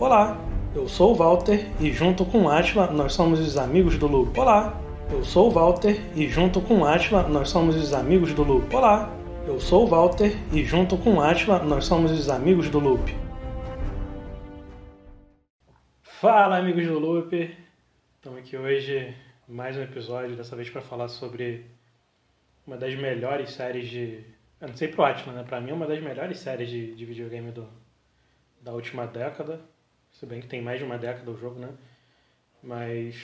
Olá, eu sou o Walter e junto com Atila nós somos os amigos do Loop. Olá, eu sou o Walter e junto com Atila nós somos os amigos do Loop. Olá, eu sou o Walter e junto com Atila nós somos os amigos do Loop. Fala amigos do Loop, estamos aqui hoje mais um episódio, dessa vez para falar sobre uma das melhores séries de. Eu não sei pro Atila, né? Pra mim é uma das melhores séries de, de videogame do, da última década. Se bem que tem mais de uma década o jogo, né? Mas.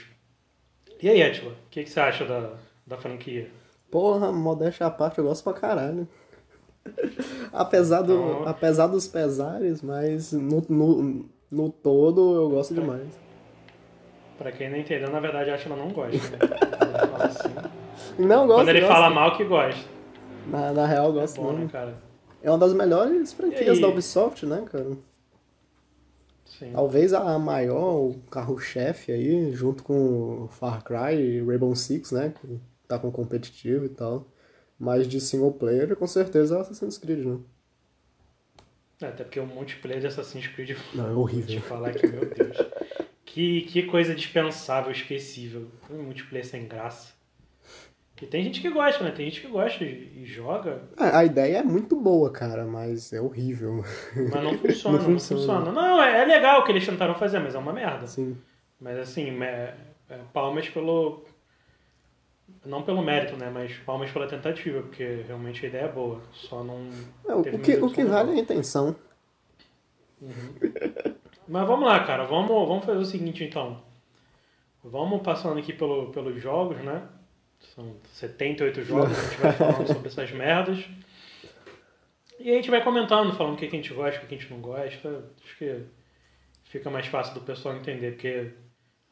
E aí, Atila, o que, que você acha da, da franquia? Porra, modéstia à parte, eu gosto pra caralho. apesar, do, Então- apesar dos pesares, mas no, no, no todo eu gosto demais. Pra quem não entendeu, na verdade, a não gosta, né? Assim. Não, eu gosto. Quando ele gosto. fala mal, que gosta. Na, na real, eu É gosto bom, né, mesmo. cara? É uma das melhores franquias da Ubisoft, né, cara? Sim. Talvez a maior, o carro-chefe aí, junto com Far Cry e Rainbow Six, né? Que tá com competitivo e tal. Mas de single player, com certeza é Assassin's Creed, né? É, Até porque o multiplayer de Assassin's Creed Não, é Vou horrível. te falar que, meu Deus. Que, que coisa dispensável, esquecível. Um multiplayer sem graça. E tem gente que gosta, né? Tem gente que gosta e, joga, É, a ideia é muito boa, cara, mas é horrível. mas não funciona, não, Não funciona. funciona. Não, é, é legal o que eles tentaram fazer, mas é uma merda. Assim. Mas assim, é, é palmas pelo. Não pelo mérito, né? Mas palmas pela tentativa, porque realmente a ideia é boa. Só não. É, o, que, o que vale é a intenção. Mas vamos lá, cara. Vamos, vamos fazer o seguinte então. Vamos passando aqui pelo, pelos jogos, né? São 78 jogos, a gente vai falando sobre essas merdas. E a gente vai comentando, falando o que, a gente gosta, o que, a gente não gosta. Acho que fica mais fácil do pessoal entender, porque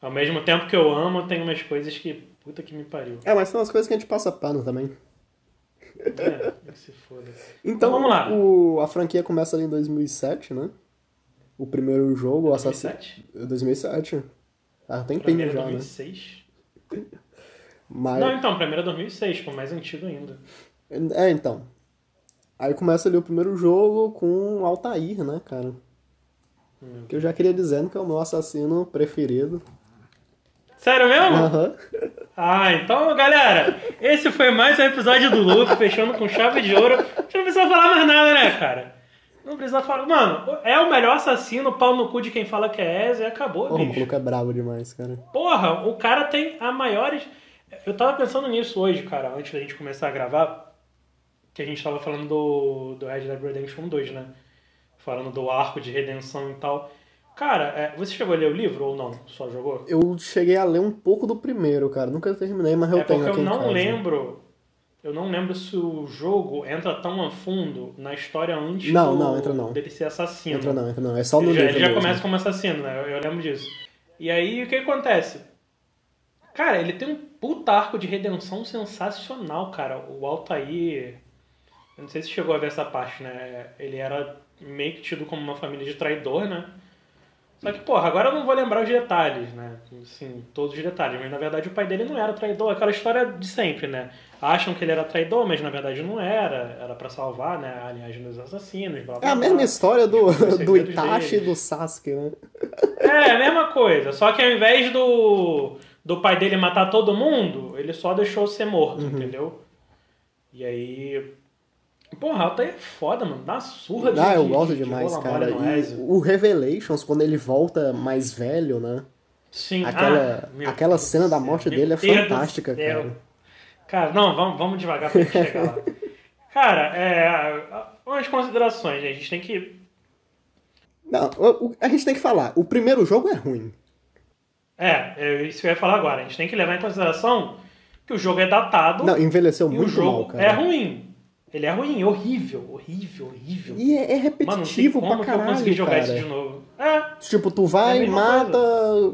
ao mesmo tempo que eu amo, tem umas coisas que. Puta que me pariu. É, mas são as coisas que a gente passa pano também. É, que se foda. Então, vamos lá. O, a franquia começa ali em 2007, né? O primeiro jogo, o Assassin's 2007? 2007. Ah, tem era já, né? 2006. Mas, Não, então, mim era 2006, pô, mais antigo ainda. É, então. Aí começa ali o primeiro jogo com o Altair, né, cara? Hum. Que eu já queria dizendo que é o meu assassino preferido. Sério mesmo? Aham. Ah, então, galera, esse foi mais um episódio do Loop, fechando com chave de ouro. A gente não precisa falar mais nada, né, cara? Não precisa falar. Mano, é o melhor assassino, pau no cu de quem fala que é Ezio e acabou, Porra, o bicho. maluco é brabo demais, cara. Porra, o cara tem a maiores. Eu tava pensando nisso hoje, cara, antes da gente começar a gravar, que a gente tava falando do, do Red Dead Redemption 2, né? Falando do arco de redenção e tal. Cara, é, você chegou a ler o livro ou não? Só jogou? Eu cheguei a ler um pouco do primeiro, cara. Nunca terminei, mas eu é tenho porque aqui eu não casa. lembro. Eu não lembro se o jogo entra tão a fundo na história antes Não, do, não, entra não. dele ser assassino. Entra não, entra não. É só no ele já, livro ele já mesmo. começa como assassino, né? Eu, eu lembro disso. E aí o que acontece? Cara, ele tem um puta arco de redenção sensacional, cara. O Altair. Eu não sei se chegou a ver essa parte, né? Ele era meio que tido como uma família de traidor, né? Só que, porra, agora eu não vou lembrar os detalhes, né? Assim, todos os detalhes. Mas na verdade o pai dele não era traidor. Aquela história de sempre, né? Acham que ele era traidor, mas na verdade não era. Era pra salvar, né? A linhagem dos assassinos, blá blá É a blá. mesma história do, Os do Itachi e deles. do Sasuke, né? É, a mesma coisa. Só que ao invés do, do pai dele matar todo mundo, ele só deixou ser morto, Uhum. entendeu? E aí. Porra, Altair é foda, mano. Dá uma surra de Ah, eu de- gosto de demais, rola cara. E o Revelations, quando ele volta mais velho, né? Sim. Aquela, Ah, aquela Deus cena da morte dele é fantástica, cara. Cara, não, vamos, vamos devagar pra gente chegar lá. Cara, é. Umas considerações, né? A gente tem que. Não, a gente tem que falar. O primeiro jogo é ruim. É, é isso que eu ia falar agora. A gente tem que levar em consideração que o jogo é datado. Não, envelheceu E o muito jogo mal, cara. é ruim. Ele é ruim, horrível, horrível, horrível. E é, é Mano, repetitivo como pra que eu consegui caralho, jogar isso de cara. novo. É, Tipo, tu É vai, mesma mata,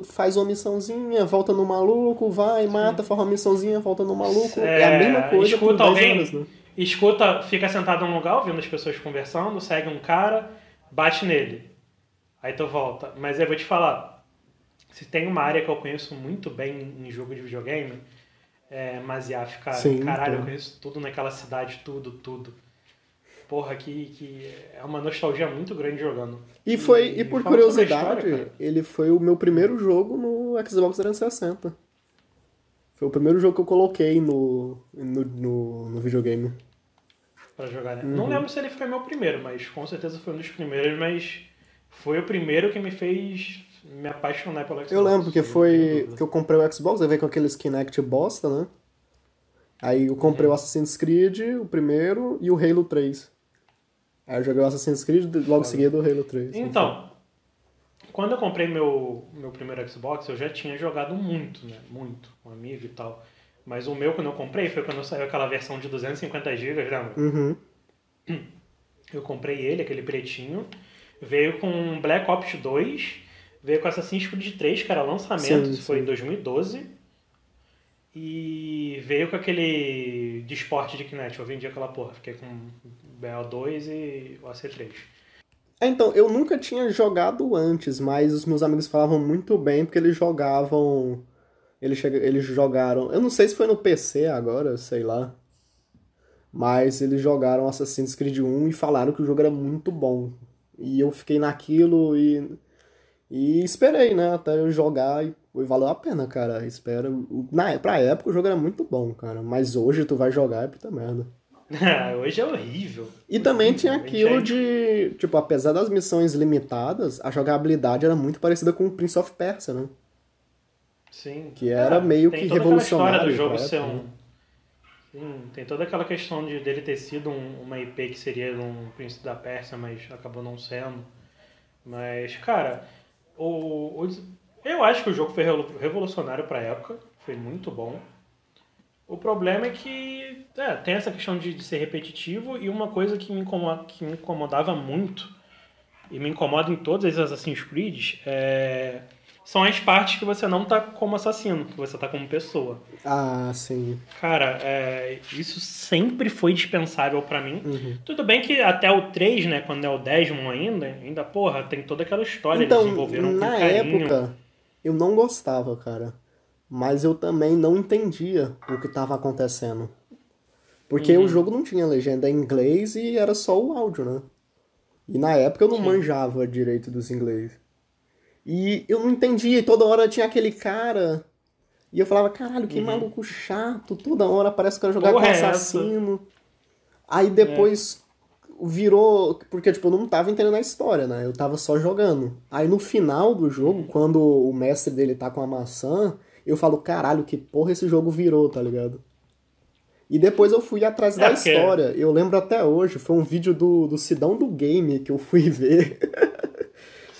faz uma missãozinha, volta no maluco, vai, mata, faz uma missãozinha, volta no maluco. É, a mesma coisa por escuta 10 alguém, horas, né? escuta, fica sentado num lugar ouvindo as pessoas conversando, segue um cara, bate nele. Aí tu volta. Mas eu vou te falar, se tem uma área que eu conheço muito bem em jogo de videogame, é Maziaf, cara. Sim, Caralho, eu conheço tudo naquela cidade, tudo, tudo. porra, que, que é uma nostalgia muito grande jogando. E foi, e, por sobre a curiosidade, história, ele foi o meu primeiro jogo no Xbox 360. Foi o primeiro jogo que eu coloquei no, no, no, no videogame. Pra jogar, né? Uhum. Não lembro se ele foi meu primeiro, mas com certeza foi um dos primeiros, mas foi o primeiro que me fez me apaixonar pelo Xbox. Eu lembro porque tenho foi que eu comprei o Xbox, aí veio com aqueles Kinect bosta, né? Aí eu comprei Uhum. o Assassin's Creed, o primeiro, e o Halo 3. Aí eu joguei o Assassin's Creed, logo em seguida o Halo 3. Então, quando eu comprei meu, meu primeiro Xbox, eu já tinha jogado muito, né? Muito, um amigo e tal. Mas o meu, quando eu comprei, foi quando saiu aquela versão de 250 GB, lembra? Uhum. Eu comprei ele, aquele pretinho. Veio com Black Ops 2, veio com Assassin's Creed 3, que era lançamento, Sim, isso foi sim. em 2012. E veio com aquele de esporte de Kinect, eu vendi aquela porra. Fiquei com o BO2 e o AC3. É, então, eu nunca tinha jogado antes, mas os meus amigos falavam muito bem porque eles jogavam. Eles, chega- eles jogaram. Eu não sei se foi no PC agora, sei lá. Mas eles jogaram Assassin's Creed 1 e falaram que o jogo era muito bom. E eu fiquei naquilo e. E esperei, né? Até eu jogar e, valeu a pena, cara. Espera. Na, pra época o jogo era muito bom, cara. Mas hoje tu vai jogar é puta merda. Hoje é horrível. E também tinha Realmente aquilo é. de, tipo, apesar das missões limitadas, a jogabilidade era muito parecida com o Prince of Persia, né? Sim. Que era É, meio tem que revolucionário história do jogo pra ser um. né? Sim, tem toda aquela questão de dele ter sido um- uma IP que seria um príncipe da Pérsia, mas acabou não sendo. Mas, cara, o, o- eu acho que o jogo foi revolu- revolucionário pra época, foi muito bom. O problema é que é, tem essa questão de, de ser repetitivo e uma coisa que me, incomoda, que me incomodava muito e me incomoda em todas as Assassin's Creed é, são as partes que você não tá como assassino, que você tá como pessoa. Ah, sim. Cara, é, isso sempre foi dispensável pra mim. Uhum. Tudo bem que até o 3, né, quando é o Desmond ainda, ainda, porra, tem toda aquela história, Então, eles desenvolveram com na época, eu não gostava, cara. Mas eu também não entendia o que estava acontecendo. Porque Uhum. o jogo não tinha legenda em inglês e era só o áudio, né? E na época eu não Sim. manjava direito dos inglês. E eu não entendia, e toda hora tinha aquele cara. E eu falava, caralho, que Uhum. maluco chato, toda hora parece que eu jogar Porra, com é essa? assassino. Aí depois virou. Porque, tipo, eu não tava entendendo a história, né? Eu tava só jogando. Aí no final do jogo, quando o mestre dele tá com a maçã, eu falo, caralho, que porra esse jogo virou, tá ligado? E depois eu fui atrás da É, porque- história. Eu lembro até hoje, foi um vídeo do, do Sidão do Game que eu fui ver.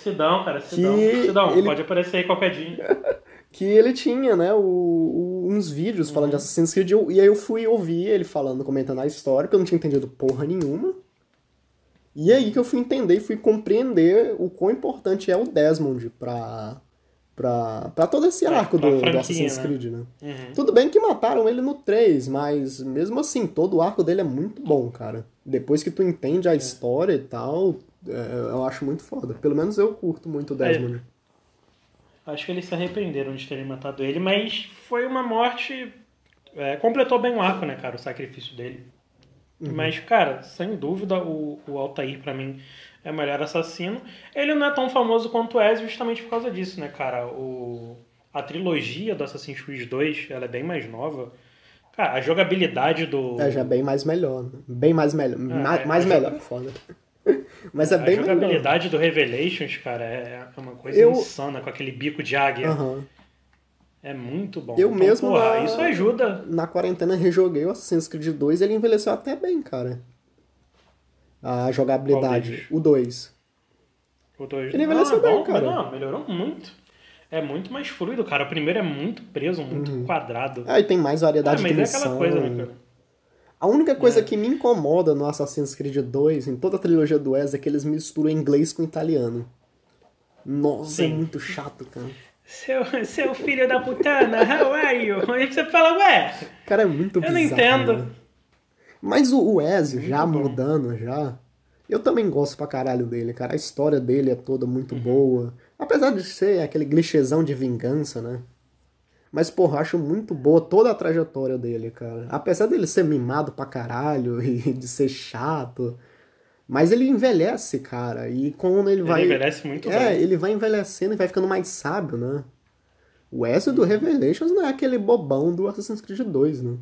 Sidão, cara, Sidão. Que Sidão, ele- pode aparecer aí qualquer dia. que ele tinha, né, o- o- uns vídeos falando de Assassin's Creed, e aí eu fui ouvir ele falando, comentando a história, porque eu não tinha entendido porra nenhuma. E aí que eu fui entender e fui compreender o quão importante é o Desmond pra, pra, pra todo esse É, arco pra do, do Assassin's né? Creed, né? Uhum. Tudo bem que mataram ele no 3, mas mesmo assim, todo o arco dele é muito bom, cara. Depois que tu entende a história e tal, é, eu acho muito foda. Pelo menos eu curto muito o Desmond. Acho que eles se arrependeram de terem matado ele, mas foi uma morte. é, completou bem o arco, né, cara? O sacrifício dele. Uhum. Mas, cara, sem dúvida, o, o Altair, pra mim, é o melhor assassino. Ele não é tão famoso quanto o Ezio justamente por causa disso, né, cara? O, a trilogia do Assassin's Creed 2, ela é bem mais nova. Cara, a jogabilidade do. É, já bem mais melhor. né? Bem mais melhor. Ma- é, mais a melhor joga- é foda. Mas é a bem melhor. jogabilidade do Revelations, cara, é, é uma coisa Eu- insana, com aquele bico de águia. Aham. É muito bom. Eu mesmo porra, na- isso ajuda. Na quarentena rejoguei o Assassin's Creed 2 e ele envelheceu até bem, cara. A jogabilidade. O 2. O dois- Ele envelheceu Não, é bem, bom, cara. Não, melhorou muito. É muito mais fluido, cara. O primeiro é muito preso, muito quadrado. Aí tem mais variedade Ah, de mas é missão. aquela coisa, né, cara? A única coisa É. que me incomoda no Assassin's Creed 2, em toda a trilogia do Wes, é que eles misturam inglês com italiano. Nossa, é Sim. muito chato, cara. Seu, seu filho da putana, how are you? Aí você fala, ué, Cara, é muito eu bizarro. não entendo. né? Mas o, Ezio, já bom. mudando, já. Eu também gosto pra caralho dele, cara. A história dele é toda muito Uhum. boa. Apesar de ser aquele clichêzão de vingança, né? Mas, porra, acho muito boa toda a trajetória dele, cara. Apesar dele ser mimado pra caralho e de ser chato. Mas ele envelhece, cara, e quando ele vai... Ele envelhece muito É, bem. ele vai envelhecendo e vai ficando mais sábio, né? O Ezio do Revelations não é aquele bobão do Assassin's Creed 2, né?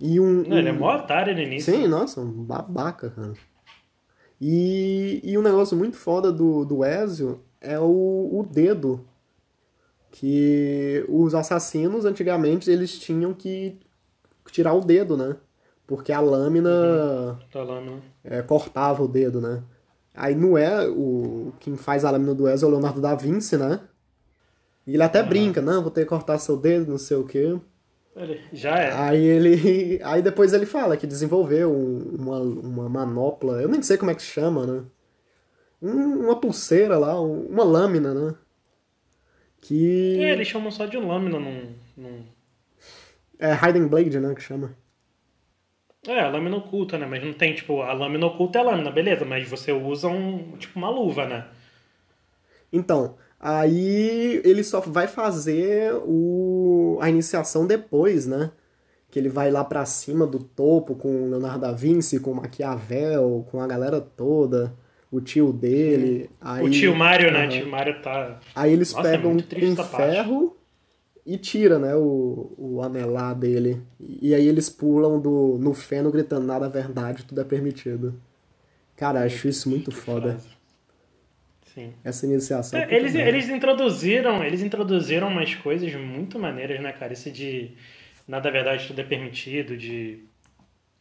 E um... Não, ele é mó otário no início. Sim, nossa, um babaca, cara. E, e um negócio muito foda do, do Ezio é o, o dedo. Que os assassinos, antigamente, eles tinham que tirar o dedo, né? Porque a lâmina Tá lá, né? é, cortava o dedo, né? Aí não é o quem faz a lâmina do Ezio é o Leonardo da Vinci, né? E ele até brinca, não, vou ter que cortar seu dedo, não sei o quê. Ele já é. Aí ele. Aí depois ele fala que desenvolveu um- uma, uma manopla, eu nem sei como é que chama, né? Um- uma pulseira lá, um- uma lâmina, né? Que. É, eles chamam só de lâmina num. num... É Hidden Blade, né? Que chama. É, a lâmina oculta, né? Mas não tem, tipo, a lâmina oculta é lâmina, beleza, mas você usa um. tipo uma luva, né? Então, aí ele só vai fazer o, a iniciação depois, né? Que ele vai lá pra cima do topo com o Leonardo da Vinci, com o Maquiavel, com a galera toda, o tio dele. Aí, o tio Mário, né? O tio Mário tá. Aí eles Nossa, é pegam triste um ferro e tira, né, o, o anelar dele. E aí eles pulam do, no feno gritando, nada é verdade, tudo é permitido. Cara, acho isso muito foda. Sim. Essa iniciação. É, puta eles, eles introduziram, eles introduziram umas coisas muito maneiras, né, cara? Esse de nada é verdade, tudo é permitido, de,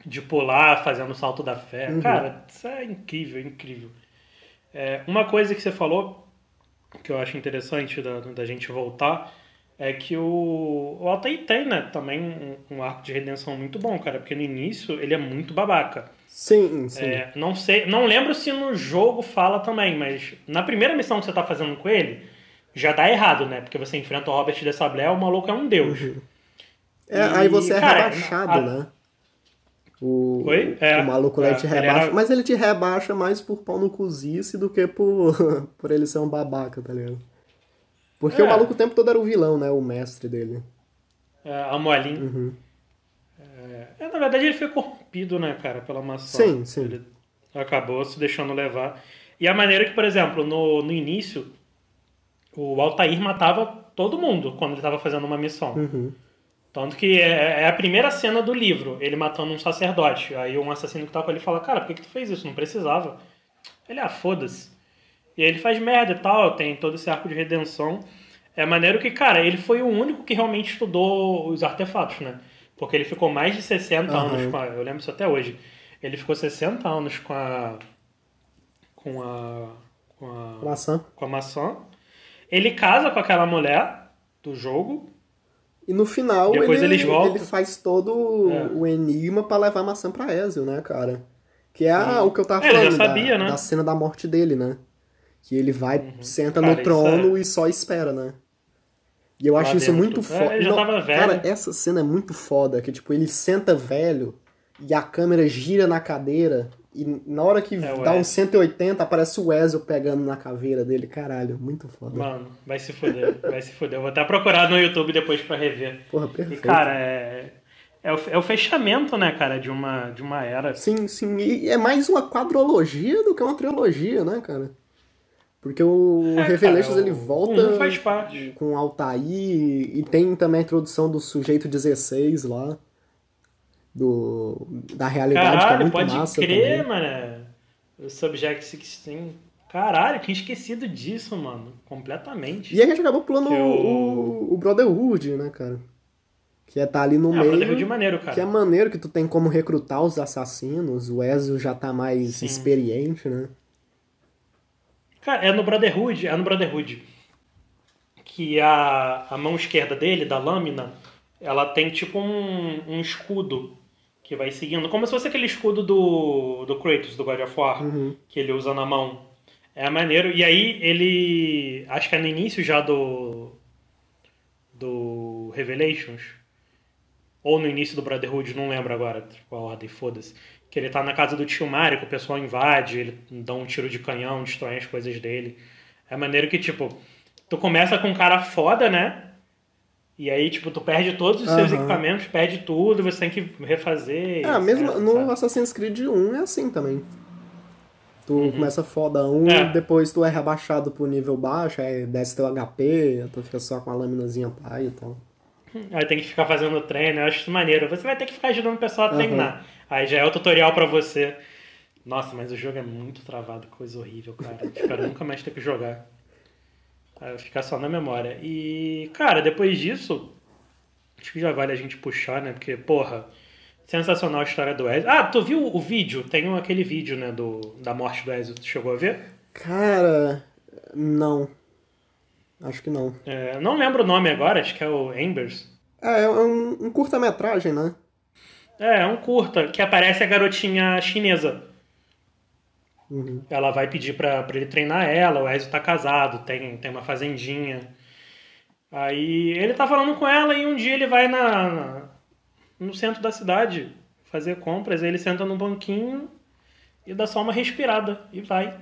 de pular fazendo o salto da fé. Uhum. Cara, isso é incrível, incrível. É, uma coisa que você falou, que eu acho interessante da, da gente voltar, é que o, o Altair tem, né, também um, um arco de redenção muito bom, cara, porque no início ele é muito babaca. Sim, sim. É, não sei, não lembro se no jogo fala também, mas na primeira missão que você tá fazendo com ele, já dá errado, né? Porque você enfrenta o Robert de Sablé, o maluco é um deus. É, E, aí você é cara, rebaixado, a- né? O, Oi? É, o maluco lá é, te ele rebaixa, era- mas ele te rebaixa mais por pau no cozice do que por, por ele ser um babaca, tá ligado? Porque É. o maluco o tempo todo era o vilão, né? O mestre dele. É, a Moalin. Uhum. É, na verdade, ele foi corrompido, né, cara, pela maçã. Sim, sim. Ele acabou se deixando levar. E a maneira que, por exemplo, no, no início, o Altair matava todo mundo quando ele estava fazendo uma missão. Uhum. Tanto que é, é a primeira cena do livro, ele matando um sacerdote. Aí um assassino que tá com ele fala, cara, por que, que tu fez isso? Não precisava. Ele, ah, foda-se. E aí ele faz merda e tal, tem todo esse arco de redenção. É maneiro que, cara, ele foi o único que realmente estudou os artefatos, né? Porque ele ficou mais de 60 Aham. anos com a. Eu lembro isso até hoje. Ele ficou 60 anos com a. Com a. Com a Maçã. com a maçã. Ele casa com aquela mulher do jogo. E no final Depois ele, eles voltam. ele faz todo É. o enigma pra levar a maçã pra Ezio, né, cara? Que é a- o que eu tava É, falando da- sabia, né? da, cena da morte dele, né? Que ele vai, senta Cara, no trono e só espera, né? E eu acho isso muito É, foda. ele já tava velho. Cara, essa cena é muito foda, que tipo, ele senta velho e a câmera gira na cadeira e na hora que É, dá uns 180 aparece o Ezio pegando na caveira dele. Caralho, muito foda. Mano, vai se fuder, vai se fuder. Eu vou até procurar no YouTube depois pra rever. Porra, E, perfeito. cara, é. É o, é o fechamento, né, cara, de uma, de uma era. Sim, sim. E é mais uma quadrologia do que uma trilogia, né, cara? Porque o É, Revelations cara, ele o- volta o um faz parte. com Altair e tem também a introdução do sujeito 16 lá. Do, da realidade, que é Caralho, muito pode massa crer, também. mano. O Subject 16. Caralho, tinha esquecido disso, mano. Completamente. E a gente acabou pulando eu- o, o Brotherhood, né, cara? Que é tá ali no Ah, meio. Brotherhood é maneiro, cara. Que é maneiro que tu tem como recrutar os assassinos. O Ezio já tá mais Sim. experiente, né? Cara, é no Brotherhood, é no Brotherhood. Que a, a mão esquerda dele, da lâmina, ela tem tipo um, um escudo que vai seguindo. Como se fosse aquele escudo do, do Kratos, do God of War, Uhum. que ele usa na mão. É maneiro. E aí ele. Acho que é no início já do. Do Revelations. Ou no início do Brotherhood, não lembro agora qual a ordem, foda-se. Que ele tá na casa do tio Mario, que o pessoal invade, ele dá um tiro de canhão, destrói as coisas dele. É maneiro que, tipo, tu começa com um cara foda, né? E aí, tipo, tu perde todos os seus equipamentos, perde tudo, você tem que refazer. Ah, mesmo no sabe? Assassin's Creed 1 é assim também. Tu começa foda 1, Uhum. É. depois tu é rebaixado pro nível baixo, aí desce teu HP, tu fica só com a laminazinha pai e tal. Aí tem que ficar fazendo treino, eu acho isso maneiro. Você vai ter que ficar ajudando o pessoal a Aham. treinar. Aí já é o tutorial pra você. Nossa, mas o jogo é muito travado, coisa horrível, cara. Espero nunca mais ter que jogar. Vai ficar só na memória. E, cara, depois disso, acho que já vale a gente puxar, né? Porque, porra, sensacional a história do Ezio. Ah, tu viu o vídeo? Tem aquele vídeo, né, do, da morte do Ezio. Tu chegou a ver? Cara, não. Acho que não. É, não lembro o nome agora, acho que é o Embers. É, é um, um curta-metragem, né? É, é um curta que aparece a garotinha chinesa. Uhum. Ela vai pedir pra, pra ele treinar ela, o Ezio tá casado, tem, tem uma fazendinha. Aí ele tá falando com ela e um dia ele vai na, na- no centro da cidade fazer compras, aí ele senta num banquinho e dá só uma respirada e vai.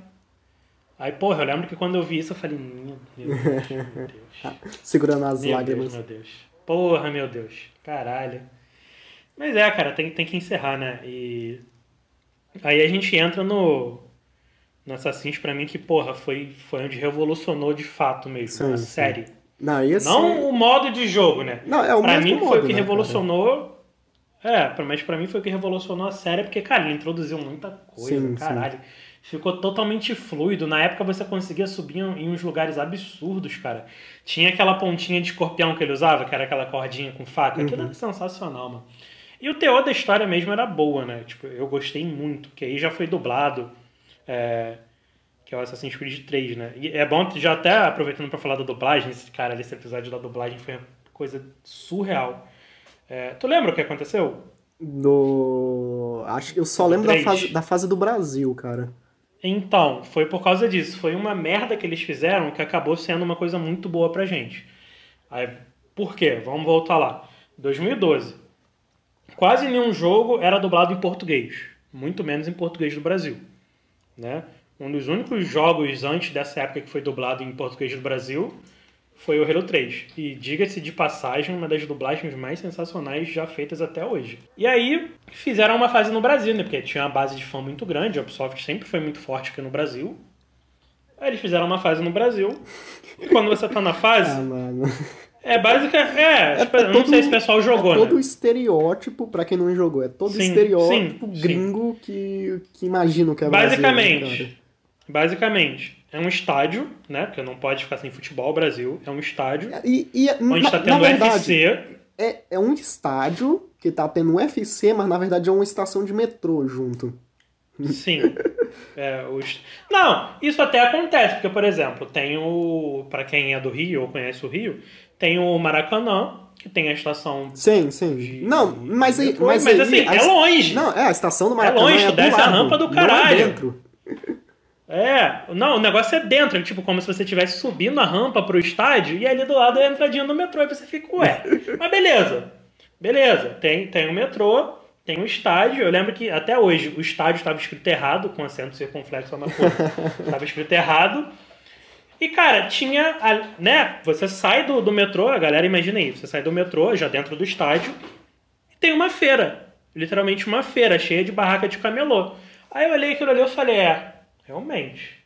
Aí, porra, eu lembro que quando eu vi isso eu falei, meu Deus, meu Deus. Segurando as Meu lágrimas. Deus, meu Deus. Porra, meu Deus. Caralho. Mas é, cara, tem, tem que encerrar, né? E aí a gente entra no, no Assassin's pra mim que, porra, foi, foi onde revolucionou de fato mesmo Sim, a sim. série. Não, e assim... Não o modo de jogo, né? Não, é o pra mesmo mim foi modo, o que né, revolucionou. É, pra- mas pra mim foi o que revolucionou a série, porque, cara, ele introduziu muita coisa, Sim, caralho. Ficou totalmente fluido. Na época você conseguia subir em uns lugares absurdos, cara. Tinha aquela pontinha de escorpião que ele usava, que era aquela cordinha com faca. Aquilo Uhum. era sensacional, mano. E o teor da história mesmo era boa, né? Tipo, eu gostei muito, que aí já foi dublado. É, que é o Assassin's Creed 3, né? E é bom, já até aproveitando pra falar da dublagem, esse cara, esse episódio da dublagem foi uma coisa surreal. É, tu lembra o que aconteceu? Do... Acho que eu só lembro da fase, da fase do Brasil, cara. Então, foi por causa disso. Foi uma merda que eles fizeram que acabou sendo uma coisa muito boa pra gente. Aí, por quê? Vamos voltar lá. 2012. Quase nenhum jogo era dublado em português. Muito menos em português do Brasil. Né? Um dos únicos jogos antes dessa época que foi dublado em português do Brasil foi o Halo 3. E diga-se de passagem, uma das dublagens mais sensacionais já feitas até hoje. E aí fizeram uma fase no Brasil, né? Porque tinha uma base de fã muito grande, a Ubisoft sempre foi muito forte aqui no Brasil. Aí eles fizeram uma fase no Brasil. E quando você tá na Ah, fase, mano. É básica. É, tipo, eu não todo- sei se o pessoal jogou, é todo né? estereótipo, pra quem não jogou, é todo Sim, estereótipo sim, sim. gringo que, que imagina o que é Brasil, né, Basicamente, basicamente, é um estádio, né? Porque não pode ficar sem futebol, Brasil. É um estádio E, e onde na, tá na tendo verdade, UFC. é, é um estádio que tá tendo UFC, mas na verdade é uma estação de metrô junto. Sim. É, os... Não, isso até acontece, porque, por exemplo, tem o. Pra quem é do Rio ou conhece o Rio, tem o Maracanã, que tem a estação. Sim, sim. De- Não, mas aí. Mas, mas assim, a é longe. Não, é, a estação do Maracanã longe, é tu desce a lado, rampa do não caralho. é dentro. É, não, o negócio é dentro, é tipo como se você estivesse subindo a rampa pro estádio e ali do lado é a entradinha do metrô e você fica, ué. Mas beleza, beleza, tem, tem o metrô, tem o estádio. Eu lembro que até hoje o estádio estava escrito errado, com acento circunflexo na cor. Estava escrito errado. E, cara, tinha, a- né? Você sai do, do metrô, a galera imagina aí, você sai do metrô, já dentro do estádio, e tem uma feira. Literalmente uma feira, cheia de barraca de camelô. Aí eu olhei aquilo ali e falei, é, realmente.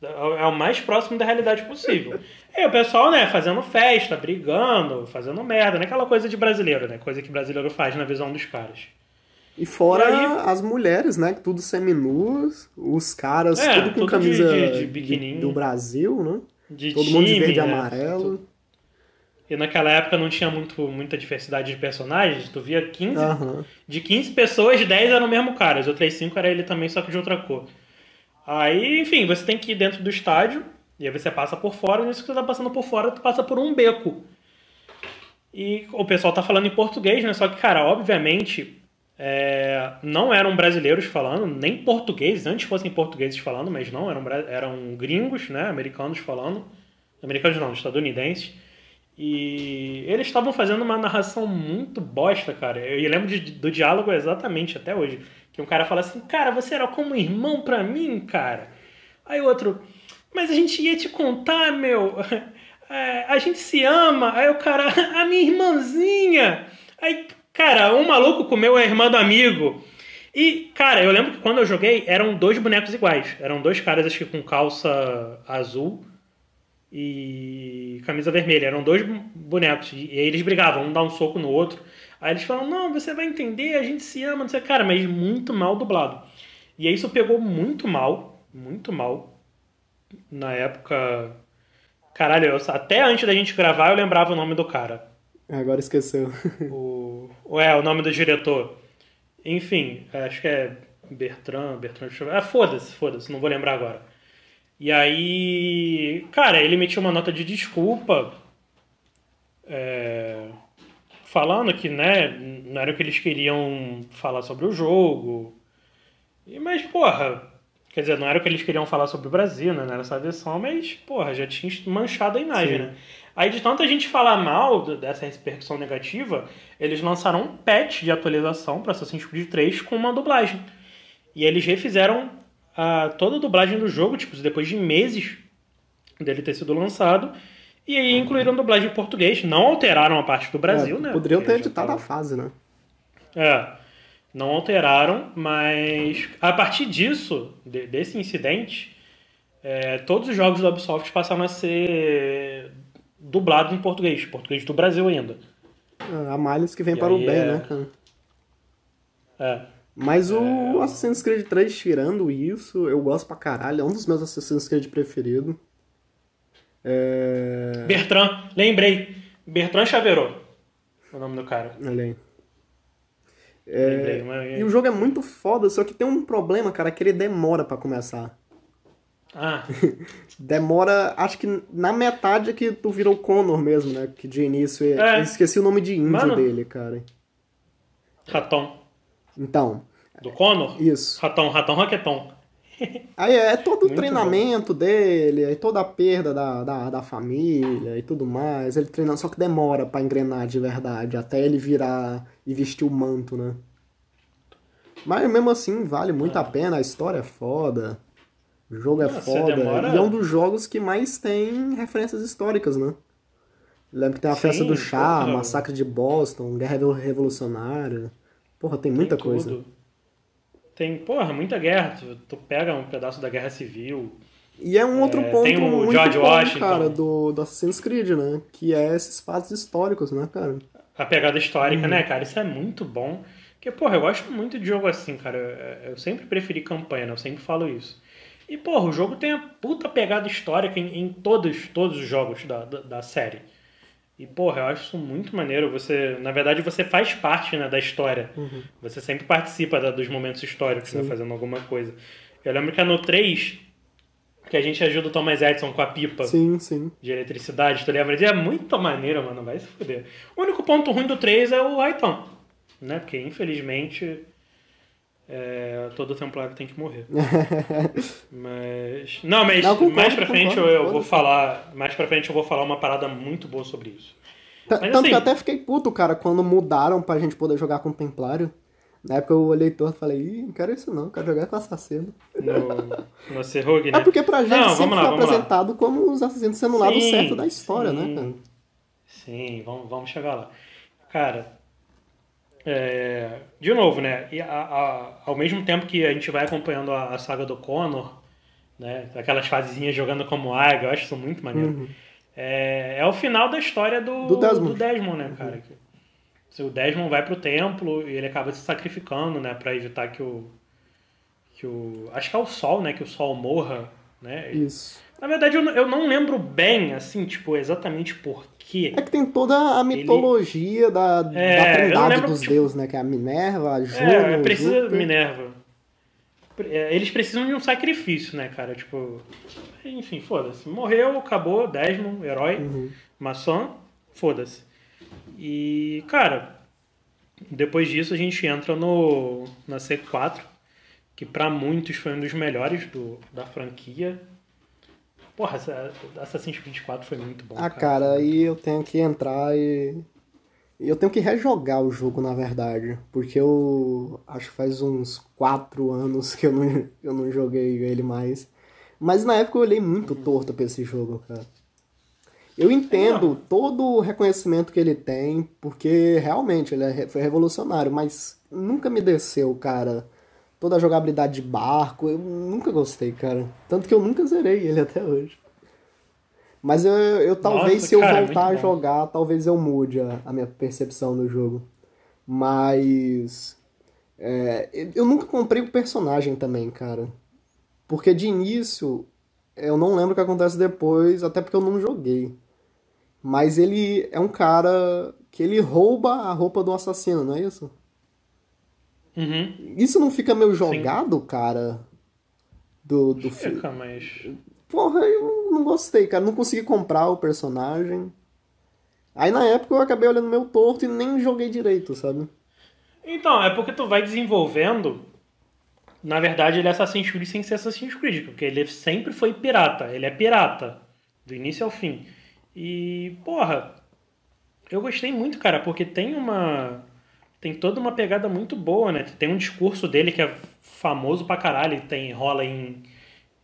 É o mais próximo da realidade possível. E o pessoal, né, fazendo festa, brigando, fazendo merda, né? Aquela coisa de brasileiro, né? Coisa que brasileiro faz na visão dos caras. E fora E aí- as mulheres, né? Tudo seminuas, os caras, É, tudo com tudo camisa de- de de- do Brasil, né? De Todo mundo de time, verde e né? amarelo. E naquela época não tinha muito, muita diversidade de personagens. Tu via 15, Aham. de 15 pessoas, 10 eram o mesmo cara. As outras 5 era ele também, só que de outra cor. Aí, enfim, você tem que ir dentro do estádio, e aí você passa por fora, e nisso que você tá passando por fora, tu passa por um beco. E o pessoal tá falando em português, né? Só que, cara, obviamente, é, não eram brasileiros falando, nem portugueses, antes fossem portugueses falando, mas não, eram, eram gringos, né? Americanos falando. Americanos não, estadunidenses. E eles estavam fazendo uma narração muito bosta, cara. Eu lembro de- do diálogo exatamente até hoje. Que um cara fala assim, cara, você era como um irmão pra mim, cara. Aí o outro, mas a gente ia te contar, meu. é, a gente se ama. Aí o cara, a minha irmãzinha. Aí, cara, um maluco comeu a irmã do amigo. E, cara, eu lembro que quando eu joguei, eram dois bonecos iguais. Eram dois caras, acho que com calça azul e camisa vermelha. Eram dois bonecos. E aí eles brigavam, um dá um soco no outro. Aí eles falam, não, você vai entender, a gente se ama, não sei. Cara, mas muito mal dublado. E aí isso pegou muito mal, muito mal. Na época. Caralho, eu, até antes da gente gravar eu lembrava o nome do cara. Agora esqueceu. o, é, o nome do diretor. Enfim, acho que é Bertrand, Bertrand. Ah, foda-se, foda-se, não vou lembrar agora. E aí, cara, ele emitiu uma nota de desculpa, é, falando que, né, não era o que eles queriam falar sobre o jogo. Mas, porra, quer dizer, não era o que eles queriam falar sobre o Brasil, né, nessa versão, mas, porra, já tinha manchado a imagem, Sim. né? Aí, de tanta gente falar mal dessa repercussão negativa, eles lançaram um patch de atualização para Assassin's Creed 3 com uma dublagem. E eles refizeram a, toda a dublagem do jogo, tipo, depois de meses dele ter sido lançado. E aí incluíram dublagem em português. Não alteraram a parte do Brasil, é, né? Poderiam ter editado a fase, né? É. Não alteraram, mas a partir disso, de, desse incidente, é, todos os jogos da Ubisoft passaram a ser dublados em português, português do Brasil ainda. É, há males que vem e para o bem, é... né, cara? É. Mas o é... Assassin's Creed 3, tirando isso, eu gosto pra caralho. É um dos meus Assassin's Creed preferidos. É... Bertrand, lembrei. Bertrand Chaverot. O nome do cara. Olha É... Lembrei, mas... E o jogo é muito foda, só que tem um problema, cara, que ele demora para começar. Ah. Demora, acho que na metade que tu virou Connor mesmo, né? Que de início. É. Eu esqueci o nome de índio Mano. dele, cara. Ratão. Então. Do Connor? Isso. Ratão, ratão, raqueton. Aí é todo o treinamento bom. dele, aí toda a perda da, da, da, família e tudo mais. Ele treinando, só que demora para engrenar de verdade, até ele virar e vestir o manto, né? Mas mesmo assim, vale muito ah. a pena, a história é foda. O jogo é foda. Demora... E é um dos jogos que mais tem referências históricas, né? Lembro que tem a Sim, festa do chá, porra. massacre de Boston, guerra revolucionária. Porra, tem muita tem coisa. Tem, porra, muita guerra. Tu, tu, pega um pedaço da guerra civil. E é um outro é, ponto tem o muito George bom, Washington. cara, do, do Assassin's Creed, né? Que é esses fatos históricos, né, cara? A pegada histórica, uhum. né, cara? Isso é muito bom. Porque, porra, eu gosto muito de jogo assim, cara. Eu sempre preferi campanha, né? Eu sempre falo isso. E, porra, o jogo tem a puta pegada histórica em, em todos, todos os jogos da, da, da, série. E, porra, eu acho isso muito maneiro. Você, na verdade, você faz parte né, da história. Uhum. Você sempre participa da, dos momentos históricos, né, fazendo alguma coisa. Eu lembro que é no 3 que a gente ajuda o Thomas Edison com a pipa sim, sim. de eletricidade. Tu lembra? É muito maneiro, mano. Vai se fuder. O único ponto ruim do 3 é o Aiton. Né? Porque, infelizmente é, todo templário tem que morrer. mas. Não, mas não, concordo, mais pra frente concordo, eu, eu vou falar. Mais pra frente eu vou falar uma parada muito boa sobre isso. Mas, Tanto assim, que eu até fiquei puto, cara, quando mudaram pra gente poder jogar com o Templário. Na época eu olhei torto e falei, ih, não quero isso não, quero jogar com assassino. No, no Serrogue, né? É porque pra gente não, sempre lá, foi apresentado lá. como os assassinos sendo o lado certo da história, né, sim, né, cara? Sim, vamos, vamos chegar lá. Cara, é, de novo, né? E a, a, ao mesmo tempo que a gente vai acompanhando a, a, saga do Connor, né? Aquelas fasezinhas jogando como águia, eu acho isso muito maneiro. Uhum. É, é o final da história do, do, Desmond. do Desmond, né, cara? Uhum. O Desmond vai pro templo e ele acaba se sacrificando, né? Pra evitar que o... Que o acho que é o Sol, né? Que o Sol morra, né? Isso. Na verdade, eu, eu não lembro bem, assim, tipo, exatamente por quê. É que tem toda a mitologia Ele... da, é, da trindade lembro, dos tipo... deuses, né? Que é a Minerva, a Juno, É, precisa... Júpiter. Minerva. É, eles precisam de um sacrifício, né, cara? Tipo... Enfim, foda-se. Morreu, acabou, Desmond, herói, uhum. maçã, foda-se. E, cara... Depois disso a gente entra no na C4, que para muitos foi um dos melhores do, da franquia Porra, Assassin's Creed 4 foi muito bom. Ah, cara, aí eu tenho que entrar e. Eu tenho que rejogar o jogo, na verdade. Porque eu acho que faz uns 4 anos que eu não, eu não joguei ele mais. Mas na época eu olhei muito uhum. torto pra esse jogo, cara. Eu entendo todo o reconhecimento que ele tem, porque realmente ele é, foi revolucionário, mas nunca me desceu, cara. Toda a jogabilidade de barco, eu nunca gostei, cara. Tanto que eu nunca zerei ele até hoje. Mas eu, eu talvez, Nossa, se eu cara, voltar a jogar, talvez eu mude a, a minha percepção do jogo. Mas. é, eu nunca comprei o personagem também, cara. Porque de início, eu não lembro o que acontece depois, até porque eu não joguei. Mas ele é um cara que ele rouba a roupa do assassino, não é isso? Uhum. Isso não fica meio jogado, cara? Do, do filme. Fica, mas. Porra, eu não gostei, cara. Não consegui comprar o personagem. Aí na época eu acabei olhando meu torto e nem joguei direito, sabe? Então, é porque tu vai desenvolvendo. Na verdade, ele é Assassin's Creed sem ser Assassin's Creed, porque ele sempre foi pirata. Ele é pirata, do início ao fim. E, porra, eu gostei muito, cara, porque tem uma. Tem toda uma pegada muito boa, né? Tem um discurso dele que é famoso pra caralho, tem, rola em,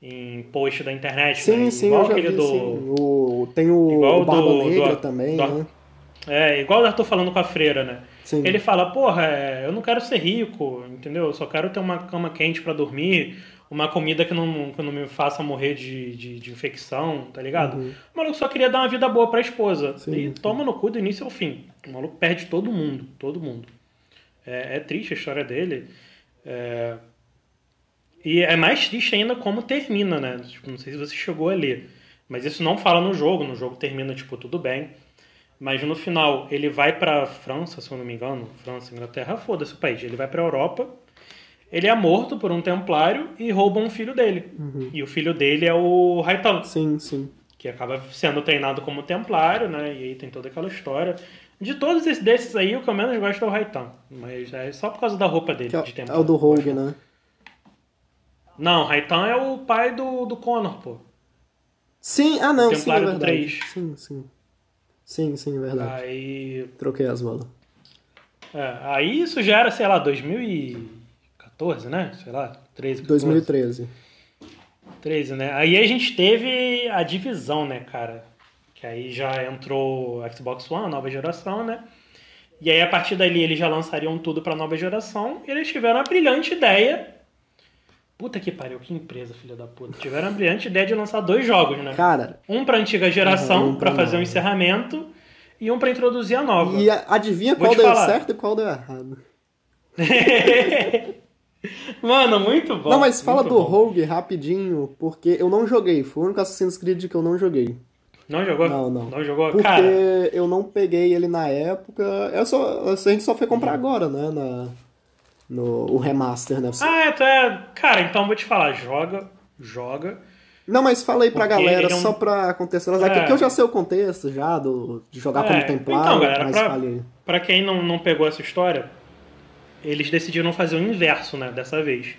em post da internet, Sim, né? sim, Igual aquele vi, do. sim. O, tem o, Igual o Barba do- Negra do- também, do- né? É, igual eu tô falando com a freira, né? Sim. Ele fala, porra, é, eu não quero ser rico, entendeu? Eu só quero ter uma cama quente pra dormir, uma comida que não, que não me faça morrer de, de, de infecção, tá ligado? Uhum. O maluco só queria dar uma vida boa pra esposa. Sim, e sim. toma no cu do início ao fim. O maluco perde todo mundo, todo mundo. É, é triste a história dele. É, E é mais triste ainda como termina, né? Tipo, não sei se você chegou a ler. Mas isso não fala no jogo. No jogo termina, tipo, tudo bem. Mas no final, ele vai pra França, se eu não me engano. França, Inglaterra, foda-se o país. Ele vai pra Europa. Ele é morto por um templário e rouba um filho dele. E o filho dele é o Raitan, Sim, sim. que acaba sendo treinado como templário, né? E aí tem toda aquela história. De todos esses desses aí, o que eu menos gosto é o Raitan. Mas é só por causa da roupa dele, Que é, de é templário. o do Rogue, né? Não, Raitan é o pai do, do Connor, pô. Sim, ah não, sim, é verdade. três. Sim, sim. Sim, sim, é verdade. Aí. Troquei as bolas. É, aí isso já era, sei lá, 2014, né? Sei lá, 13, 14. 2013. 13, né? Aí a gente teve a divisão, né, cara? Que aí já entrou Xbox One, nova geração, né? E aí a partir dali eles já lançariam tudo pra nova geração. E eles tiveram a brilhante ideia. Puta que pariu, que empresa, filha da puta. Tiveram a brilhante ideia de lançar dois jogos, né? Cara, Um pra antiga geração, Uhum, um pra pra fazer um encerramento, e um pra introduzir a nova. e adivinha Vou qual deu falar. certo e qual deu errado? Mano, muito bom. não, mas fala do bom. Rogue rapidinho, porque eu não joguei. Foi o único Assassin's Creed que eu não joguei. Não jogou? Não, não. Não jogou? Porque Cara, eu não peguei ele na época. Eu só, a gente só foi comprar agora, né? Na, no o remaster, né? ah, é, tu é... Cara, então vou te falar, joga, joga. Não, mas fala aí pra Porque galera, ele é só pra contextualizar, É. porque eu já sei o contexto já, do, de jogar É, como templário, então, galera, mas pra- fale aí. Pra quem não, não pegou essa história, eles decidiram fazer o inverso, né, dessa vez.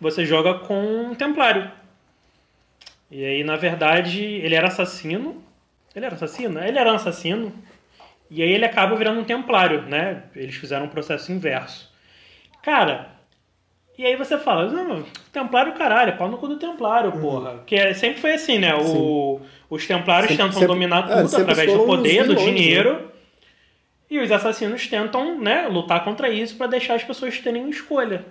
Você joga com um templário. E aí, na verdade, ele era assassino. Ele era assassino? Ele era um assassino. E aí ele acaba virando um templário, né? Eles fizeram um processo inverso. Cara, e aí você fala, não, templário caralho, pau no cu do templário, porra. Que é- sempre foi assim, né? O, os templários Uhum. Sempre- tentam sempre- dominar é, tudo sempre através do poder, do né? dinheiro. E os assassinos tentam, né, lutar contra isso pra deixar as pessoas terem escolha.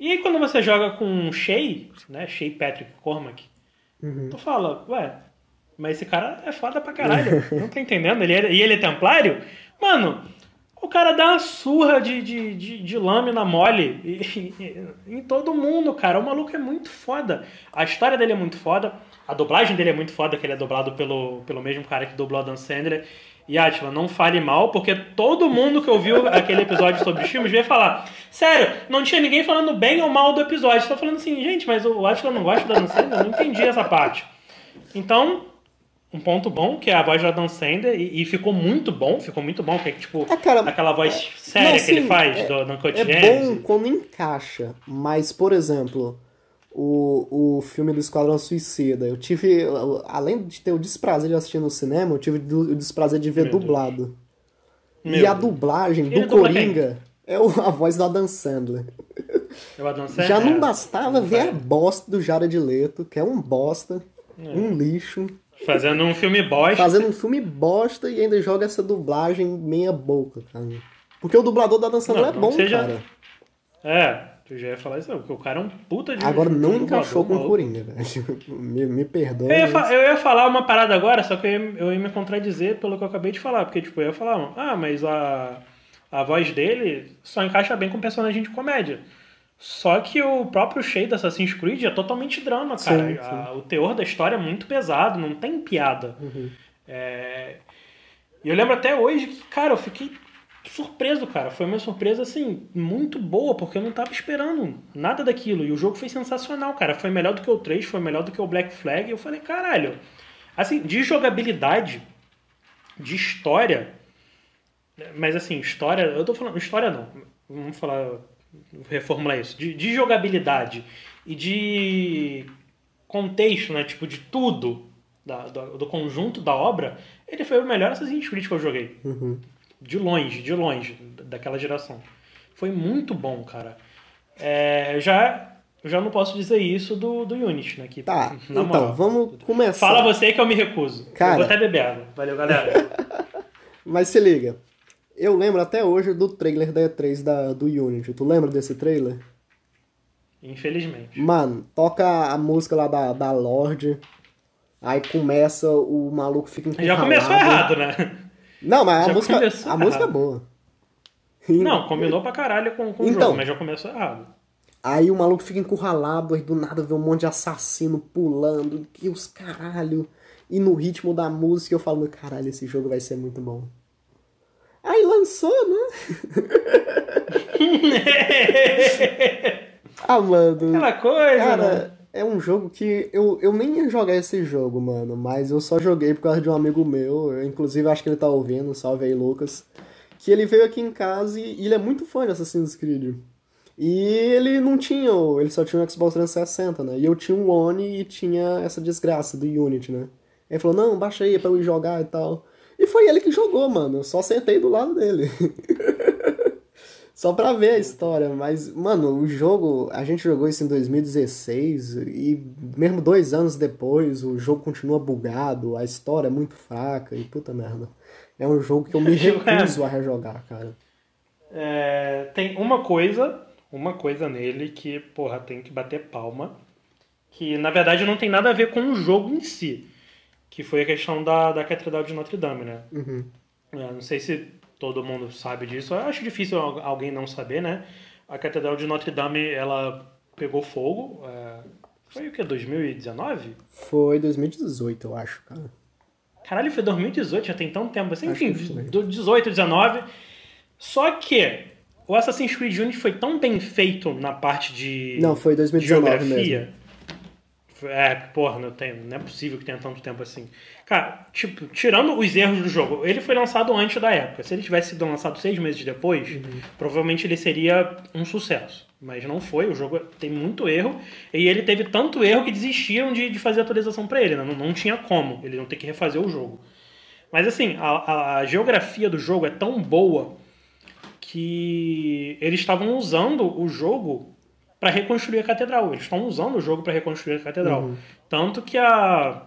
E aí quando você joga com Shea, né, Shea Patrick Cormac, Uhum. tu fala, ué, mas esse cara é foda pra caralho. Não tá entendendo? Ele é, e ele é templário? Mano, o cara dá uma surra de, de, de, de lâmina mole e- e- em todo mundo, cara. O maluco é muito foda. A história dele é muito foda. A dublagem dele é muito foda, que ele é dublado pelo, pelo mesmo cara que dublou a Dan Sandler. E Atila, não fale mal, porque todo mundo que ouviu aquele episódio sobre os filmes veio falar: Sério, não tinha ninguém falando bem ou mal do episódio. Tô falando assim, gente, mas o Atila não gosta da Dan Sandler? Eu não entendi essa parte. Então, um ponto bom, que é a voz da Dan Sandler, e, e ficou muito bom, ficou muito bom, que é tipo É, cara, aquela voz séria não, que ele faz é- do Uncut É bom quando encaixa, mas, por exemplo, o, o filme do Esquadrão Suicida, eu tive, além de ter o desprazer de assistir no cinema, eu tive o desprazer de ver Meu dublado. E a dublagem Ele do Coringa é a voz do Adam Sandler. Eu a Dan Sandler, Já é, não bastava não ver a bosta do Jared Leto, que é um bosta. Um lixo. Fazendo um filme bosta. Fazendo um filme bosta e ainda joga essa dublagem meia boca, cara. Porque o dublador da Dan Sandler Não, é não bom, seja- cara. É, tu já ia falar isso, porque o cara é um puta de. Agora não dublador, encaixou com o. Coringa, velho. Me, me perdoa. Eu ia, mas- eu ia falar uma parada agora, só que eu ia, eu ia me contradizer pelo que eu acabei de falar. Porque, tipo, eu ia falar, ah, mas a, a voz dele só encaixa bem com personagem de comédia. Só que o próprio Shade Assassin's Creed é totalmente drama, cara. Sim, sim. A- o teor da história é muito pesado, não tem piada. Uhum. É, E eu lembro até hoje que, cara, eu fiquei surpreso, cara. Foi uma surpresa, assim, muito boa, porque eu não tava esperando nada daquilo. E o jogo foi sensacional, cara. Foi melhor do que o 3, foi melhor do que o Black Flag. E eu falei, caralho. Assim, de jogabilidade, de história. Mas assim, história. Eu tô falando. História não. Vamos falar. Reformular isso. De, de jogabilidade e de contexto, né? Tipo, de tudo. da- do, do conjunto da obra, ele foi o melhor Assassin's Creed que eu joguei. Uhum. De longe, de longe, daquela geração. Foi muito bom, cara. É, já, eu já não posso dizer isso do, do Unity, né? Que, Tá, então, moral, vamos começar. Fala você que eu me recuso. Cara. Eu vou até beber água. Valeu, galera. Mas se liga. Eu lembro até hoje do trailer da E3 da, do Unity. Tu lembra desse trailer? Infelizmente. Mano, toca a música lá da, da Lorde. Aí começa, o maluco fica Já encurralado. começou errado, né? Não, mas a Já música, começou a música é boa. Não, combinou pra caralho com, com o Então. jogo, mas já começou errado. Aí o maluco fica encurralado, aí do nada vê um monte de assassino pulando, e os caralho. E no ritmo da música eu falo, caralho, esse jogo vai ser muito bom. Aí lançou, né? ah, mano. Aquela coisa, né? Cara, é um jogo que eu, eu nem ia jogar esse jogo, mano, mas eu só joguei por causa de um amigo meu, eu, inclusive acho que ele tá ouvindo, salve aí, Lucas, que ele veio aqui em casa e, e ele é muito fã de Assassin's Creed. E ele não tinha, ele só tinha um Xbox 360, né? E eu tinha um One e tinha essa desgraça do Unity, né? Ele falou, não, baixa aí pra eu ir jogar e tal. E foi ele que jogou, mano, eu só sentei do lado dele. Só pra ver a história, mas, mano, o jogo, a gente jogou isso em 2016 e mesmo dois anos depois o jogo continua bugado, a história é muito fraca e puta merda. É um jogo que eu me recuso a rejogar, cara. É, tem uma coisa, uma coisa nele que, porra, tem que bater palma, que na verdade não tem nada a ver com o jogo em si, que foi a questão da, da Catedral de Notre Dame, né? Uhum. É, não sei se todo mundo sabe disso, eu acho difícil al- alguém não saber, né? A Catedral de Notre Dame, ela pegou fogo, é, foi o que, 2019? Foi 2018, eu acho, cara. Caralho, foi 2018, já tem tanto tempo assim. Enfim, do 18, 19. Só que o Assassin's Creed Unity foi tão bem feito na parte de Não, foi 2019 geografia. mesmo. É, porra, não, tem, não é possível que tenha tanto tempo assim. Cara, tipo, tirando os erros do jogo, ele foi lançado antes da época. Se ele tivesse sido lançado seis meses depois, Uhum. provavelmente ele seria um sucesso. Mas não foi, o jogo tem muito erro. E ele teve tanto erro que desistiram de, de fazer atualização pra ele. né? Não, não tinha como, ele não ter que refazer o jogo. Mas assim, a, a- a geografia do jogo é tão boa que eles estavam usando o jogo para reconstruir a catedral. Eles estão usando o jogo para reconstruir a catedral. Uhum. Tanto que a,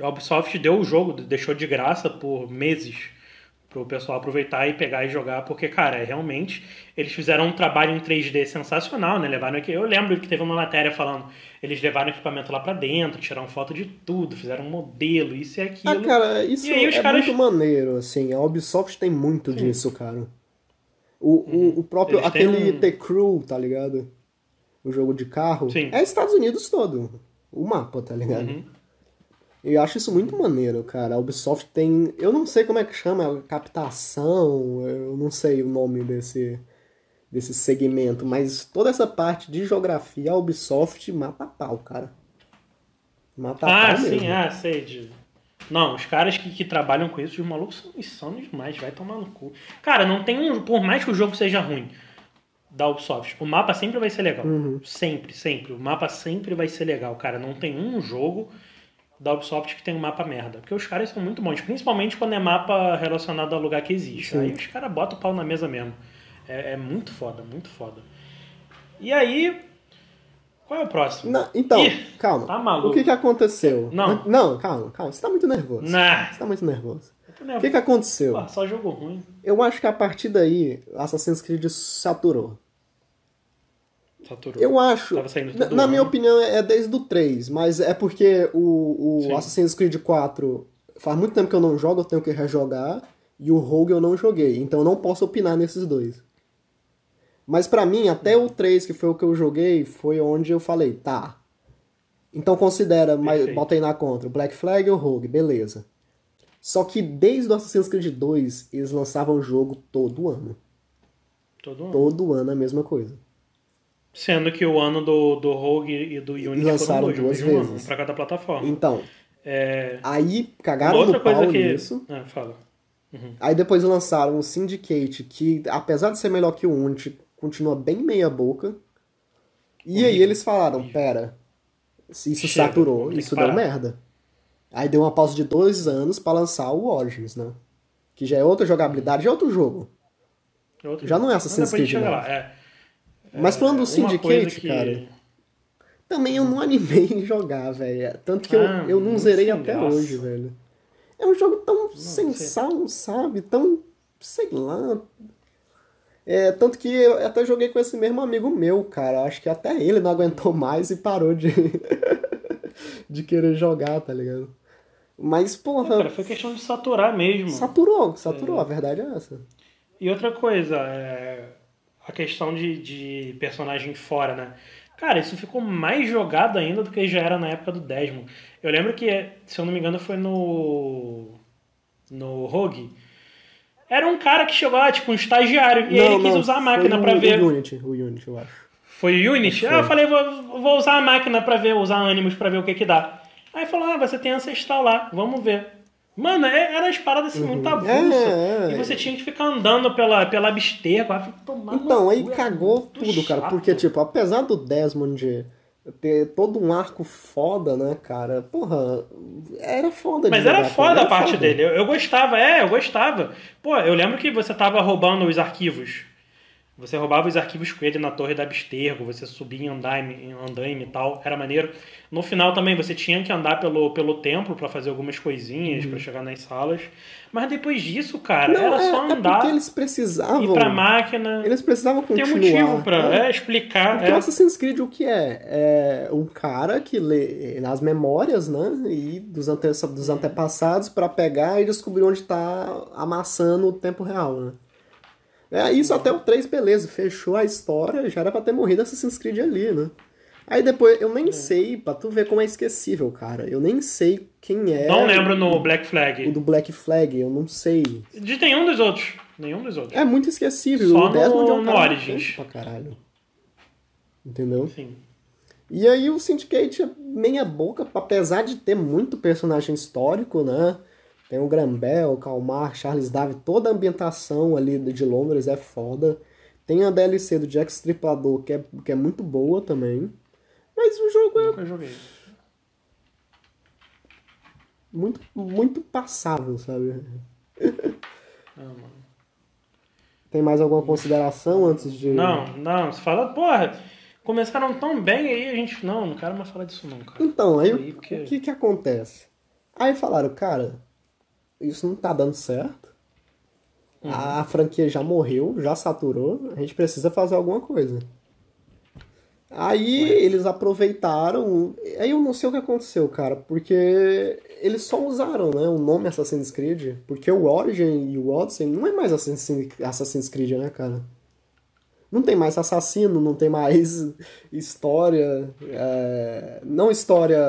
a Ubisoft deu o jogo, deixou de graça por meses pro pessoal aproveitar e pegar e jogar, porque, cara, é realmente eles fizeram um trabalho em 3D sensacional, né? Levaram aqui, eu lembro que teve uma matéria falando, eles levaram o equipamento lá pra dentro, tiraram foto de tudo, fizeram um modelo, isso e aquilo. Ah, cara, isso aí é caras- muito maneiro, assim. A Ubisoft tem muito disso, cara. O, o, o próprio, aquele um- The Crew, tá ligado? O jogo de carro. Sim. É Estados Unidos todo. O mapa, tá ligado? Uhum. Eu acho isso muito maneiro, cara. A Ubisoft tem. Eu não sei como é que chama, captação, eu não sei o nome desse, desse segmento, mas toda essa parte de geografia, a Ubisoft mata pau, cara. Mata Ah, pau sim, mesmo. ah, sei. de- Não, os caras que, que trabalham com isso, os malucos são insanos demais, vai tomar no cu. Cara, não tem um. Por mais que o jogo seja ruim da Ubisoft, o mapa sempre vai ser legal. Uhum. Sempre, sempre. O mapa sempre vai ser legal, cara. Não tem um jogo da Ubisoft que tem um mapa merda. Porque os caras são muito bons, principalmente quando é mapa relacionado ao lugar que existe. Sim. Aí os caras botam o pau na mesa mesmo. É, é muito foda, muito foda. E aí, Qual é o próximo? Não, então, Ih, calma. tá maluco. O que que aconteceu? Não. Não, calma, calma. Você tá muito nervoso. Nah. Você tá muito nervoso. O que que aconteceu? Pô, só jogo ruim. Eu acho que a partir daí, Assassin's Creed saturou. Saturou. Eu acho. Na, minha opinião, é desde o 3, mas é porque o, o Assassin's Creed 4 faz muito tempo que eu não jogo, eu tenho que rejogar, e o Rogue eu não joguei, então eu não posso opinar nesses dois. Mas pra mim, até o 3, que foi o que eu joguei, foi onde eu falei, tá. Então considera, mas Perfeito. bota aí na contra, o Black Flag e o Rogue, beleza. Só que desde o Assassin's Creed 2, eles lançavam o jogo todo ano. Todo ano. Todo ano a mesma coisa. Sendo que o ano do, do Rogue e do Unity Lançaram dois, duas mesmo vezes. ano, pra cada plataforma. Então, É, aí cagaram outra no pau que... nisso. Ah, fala. Aí depois lançaram o Syndicate, que apesar de ser melhor que o Unity, continua bem meia boca. E aí eles falaram, pera, isso Chega, saturou, isso deu merda. Aí deu uma pausa de dois anos pra lançar o Origins, né? Que já é outra jogabilidade, já é outro jogo. Outro Já não é Assassin's Creed, não. Lá. É, Mas falando do uma Syndicate, que- cara, também eu não animei em jogar, velho. Tanto que eu, Ah, eu não muito zerei sem até graça. hoje, velho. É um jogo tão sal, sabe? Tão, sei lá. É, tanto que eu até joguei com esse mesmo amigo meu, cara. Acho que até ele não aguentou mais e parou de, de querer jogar, tá ligado? Mas, porra, Cara, foi questão de saturar mesmo. saturou, saturou, a verdade é essa. E outra coisa, é, a questão de, de personagem fora, né? Cara, isso ficou mais jogado ainda do que já era na época do Desmond. Eu lembro que, se eu não me engano, foi no. no Rogue. Era um cara que chegou lá, tipo, um estagiário, e ele quis usar a máquina foi pra o, ver. O Unity, o Unity, eu acho. Foi o Unity? Ah, eu falei, vou, vou usar a máquina pra ver, usar ânimos pra ver o que que dá. Aí falou, ah, você tem ancestral lá, vamos ver. Mano, é- era as paradas assim, muito avulsa. É, é. E você tinha que ficar andando pela, pela no Então, aí é cagou tudo, cara. chato. Porque, tipo, apesar do Desmond ter todo um arco foda, né, cara? Porra, era foda Mas jogar era foda a era parte foda. dele. Eu, eu gostava, é, eu gostava. Pô, eu lembro que você tava roubando os arquivos. Você roubava os arquivos com ele na torre da Abstergo, você subia em andaime, em andaime e tal, era maneiro. No final também você tinha que andar pelo, pelo templo pra fazer algumas coisinhas, pra chegar nas salas. Mas depois disso, cara, Uhum. Não, era é, só é andar, porque eles precisavam. ir pra máquina. Eles precisavam Tem continuar. motivo pra né? é, explicar. Porque é. o Assassin's Creed o que é? É um cara que lê nas memórias, né? E dos, ante dos antepassados pra pegar e descobrir onde tá amassando o tempo real, né? É, isso até o 3, beleza, fechou a história, já era pra ter morrido Assassin's Creed ali, né? Aí depois, eu É. nem sei, pra tu ver como é esquecível, cara. Eu nem sei quem é. Não lembro no Black O Flag. do Black Flag, eu não sei. De nenhum dos outros. Nenhum dos outros. É muito esquecível. Só o Desmond é um no- cara no Origins. pra caralho. Entendeu? Sim. E aí o Syndicate é meia boca, apesar de ter muito personagem histórico, né? Tem o Grambel, o Kalmar, Charles David, toda a ambientação ali de Londres é foda. Tem a DLC do Jack Stripador, que é, que é muito boa também. Mas o jogo é Nunca joguei. muito, muito passável, sabe? Ah, mano. Tem mais alguma consideração antes de. Não, não. Você fala, porra, começaram tão bem aí a gente. Não, não quero mais falar disso não, cara. Então, aí aí, o que que acontece? Aí falaram, cara, isso não tá dando certo. Uhum. A franquia já morreu, já saturou, a gente precisa fazer alguma coisa. Aí eles aproveitaram. Aí eu não sei o que aconteceu, cara, porque eles só usaram né, o nome Assassin's Creed, porque o Origin e o Odyssey não é mais Assassin's Assassin's Creed, né, cara? Não tem mais assassino, não tem mais história. é, Não história.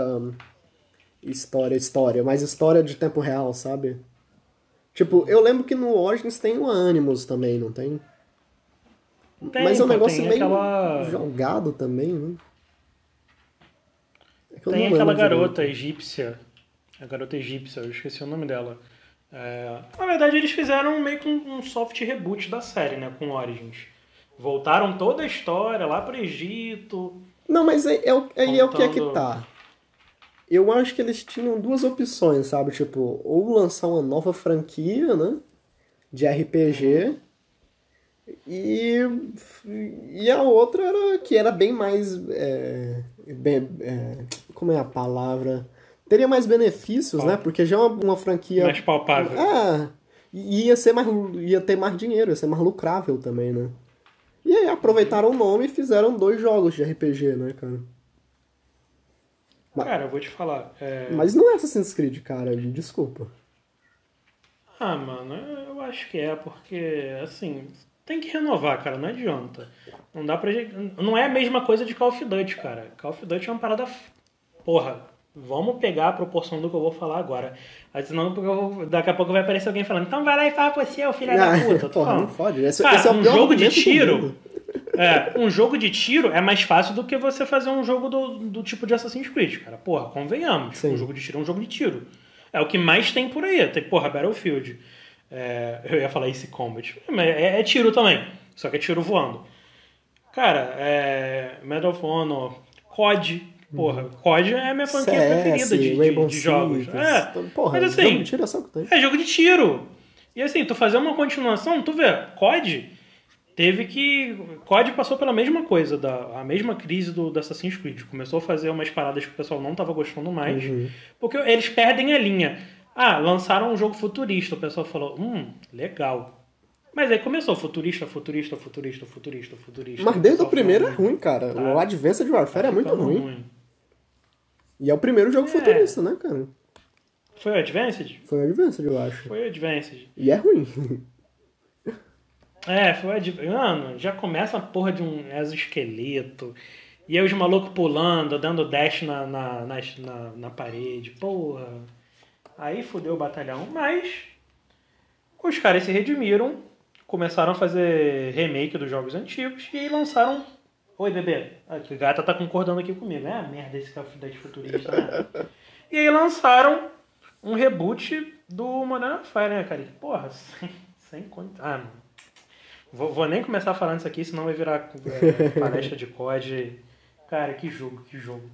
História, história, mas história de tempo real, sabe? Tipo, eu lembro que no Origins tem o Animus também, não tem? Tem, mas é um negócio meio aquela- jogado também, né? É Tem aquela lembro direito. garota egípcia. A garota egípcia, eu esqueci o nome dela. É, na verdade, eles fizeram meio que um, um soft reboot da série, né? Com Origins. Voltaram toda a história lá pro Egito. Não, mas aí é, o- aí é o que é que Contando- tá. Eu acho que eles tinham duas opções, sabe? Tipo, ou lançar uma nova franquia, né? De RPG. E, e a outra era que era bem mais. É, bem, é, como é a palavra? Teria mais benefícios, né? Porque já é uma, uma franquia. Mais palpável. É. E ia, ser mais, ia ter mais dinheiro, ia ser mais lucrável também, né? E aí aproveitaram o nome e fizeram dois jogos de RPG, né, cara? Cara, eu vou te falar. É... Mas não é Assassin's Creed, cara, desculpa. Ah, mano, eu acho que é, porque, assim, tem que renovar, cara, não adianta. Não dá pra. Não é a mesma coisa de Call of Duty, cara. Call of Duty é uma parada. Porra, vamos pegar a proporção do que eu vou falar agora. Senão vou... daqui a pouco vai aparecer alguém falando, então vai lá e fala você, o filho ah, da puta. Porra, não pode. Esse, cara, esse é um jogo de tiro. É, um jogo de tiro é mais fácil do que você fazer um jogo do, do tipo de Assassin's Creed, cara. Porra, convenhamos. Sim. Um jogo de tiro é um jogo de tiro. É o que mais tem por aí. Tem, porra, Battlefield. É, eu ia falar Ace Combat. É, é, tiro também. Só que é tiro voando. Cara, é, Medal of Honor, COD. Porra, uhum. COD é a minha franquia preferida de, de, de jogos. É, porra, mas assim, jogo de tiro é, só que tem. é jogo de tiro. E assim, tu fazer uma continuação, tu vê, COD teve que. COD passou pela mesma coisa, da, a mesma crise do, do Assassin's Creed. Começou a fazer umas paradas que o pessoal não estava gostando mais, uhum. porque eles perdem a linha. Ah, lançaram um jogo futurista. O pessoal falou, hum, legal. Mas aí começou futurista, futurista, futurista, futurista, futurista. Mas desde o primeiro é ruim, cara. Tá. O Advanced Warfare é muito ruim. ruim. E é o primeiro jogo é. futurista, né, cara? Foi o Advanced? Foi o Advanced, eu acho. Foi o Advanced. E é ruim. É, foi Mano, já começa a porra de um exoesqueleto. E aí os malucos pulando, dando dash na, na, na, na, na parede. Porra. Aí fudeu o batalhão. Mas os caras se redimiram, começaram a fazer remake dos jogos antigos e lançaram. Oi, bebê. A gata tá concordando aqui comigo. É a merda esse Call of Duty futurista, né? e aí lançaram um reboot do Modern Warfare, né, cara? Porra, sem, sem conta. Ah, mano. Vou, vou, nem começar falando isso aqui, senão vai virar é, palestra de COD. Cara, que jogo, que jogo.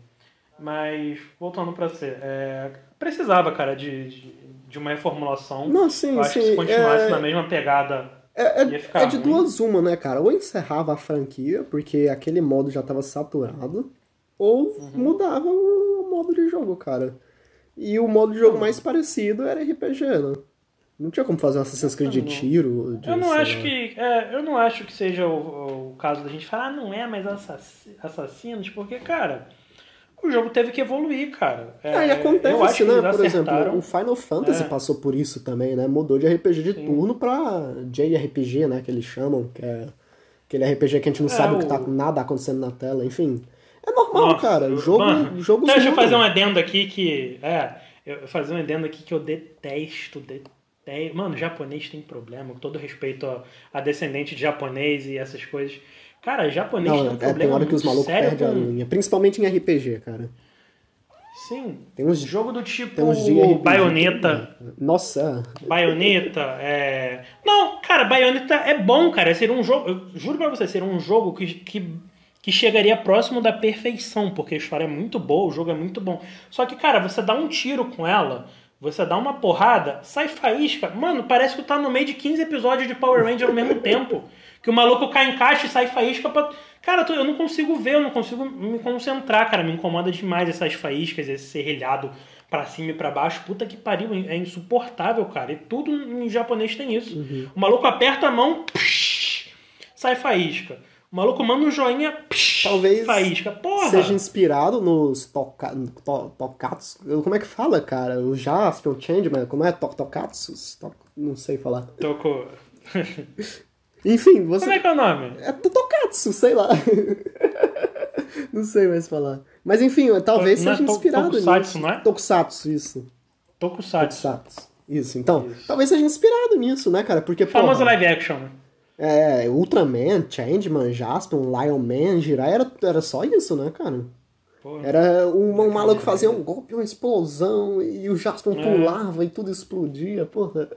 Mas, voltando pra você, é, precisava, cara, de, de, de, uma reformulação. Não, sim, Eu acho sim. que se continuasse é... na mesma pegada, é, é, é de ruim. duas uma, né, cara? Ou encerrava a franquia, porque aquele modo já estava saturado, ou uhum. mudava o modo de jogo, cara. E o modo de jogo mais parecido era RPG, né? Não tinha como fazer um Assassin's Creed de tiro? De, eu não acho que. É, eu não acho que seja o, o caso da gente falar, ah, não é mais assassinos, porque, cara, o jogo teve que evoluir, cara. É, ah, e acontece, né? Por exemplo, o Final Fantasy é. passou por isso também, né? Mudou de RPG de Sim. turno pra JRPG, né? Que eles chamam, que é aquele RPG que a gente não é, sabe o que tá nada acontecendo na tela, enfim. É normal, Nossa, cara. Jogo, mano, jogo Deixa eu fazer um adendo aqui que. É, eu fazer um adendo aqui que eu detesto, detesto é, mano, japonês tem problema, com todo respeito a, a, descendente de japonês e essas coisas. Cara, japonês Não, tem um é, problema tem hora que os malucos perdem com... a linha, principalmente em RPG, cara. Sim. Tem uns jogo do tipo RPG, Bayonetta. Nossa. Bayonetta é. Não, cara, Bayonetta é bom, cara. Seria um jogo. Eu juro pra você, seria um jogo que, que, que chegaria próximo da perfeição, porque a história é muito boa, o jogo é muito bom. Só que, cara, você dá um tiro com ela você dá uma porrada, sai faísca. Mano, parece que tu tá no meio de 15 episódios de Power Ranger ao mesmo tempo. Que o maluco cai em caixa e sai faísca pra. Cara, eu não consigo ver, eu não consigo me concentrar, cara. Me incomoda demais essas faíscas, esse serrilhado pra cima e pra baixo. Puta que pariu, é insuportável, cara. E tudo em japonês tem isso. Uhum. O maluco aperta a mão, psh, sai faísca. O maluco manda um joinha, psh, Talvez faísca. Porra. seja inspirado nos toca, to, tokatsu. Como é que fala, cara? O Jasper, o Changeman, como é? To, tokatsu? To, não sei falar. Toco. Enfim, você... Como é que é o nome? É Tokatsu, sei lá. não sei mais falar. Mas enfim, talvez não é seja é inspirado tokusatsu, nisso. não é? Tokusatsu, isso. Tokusatsu. Tokusatsu. Isso, então, isso. talvez seja inspirado nisso, né, cara? Porque, Famoso porra, live action, né? É, Ultraman, Changeman, Jasper, Lion Man, Jirai, era, era só isso, né, cara? Porra. Era um, um maluco fazia um golpe, uma explosão, e o Jasper é. pulava e tudo explodia, porra.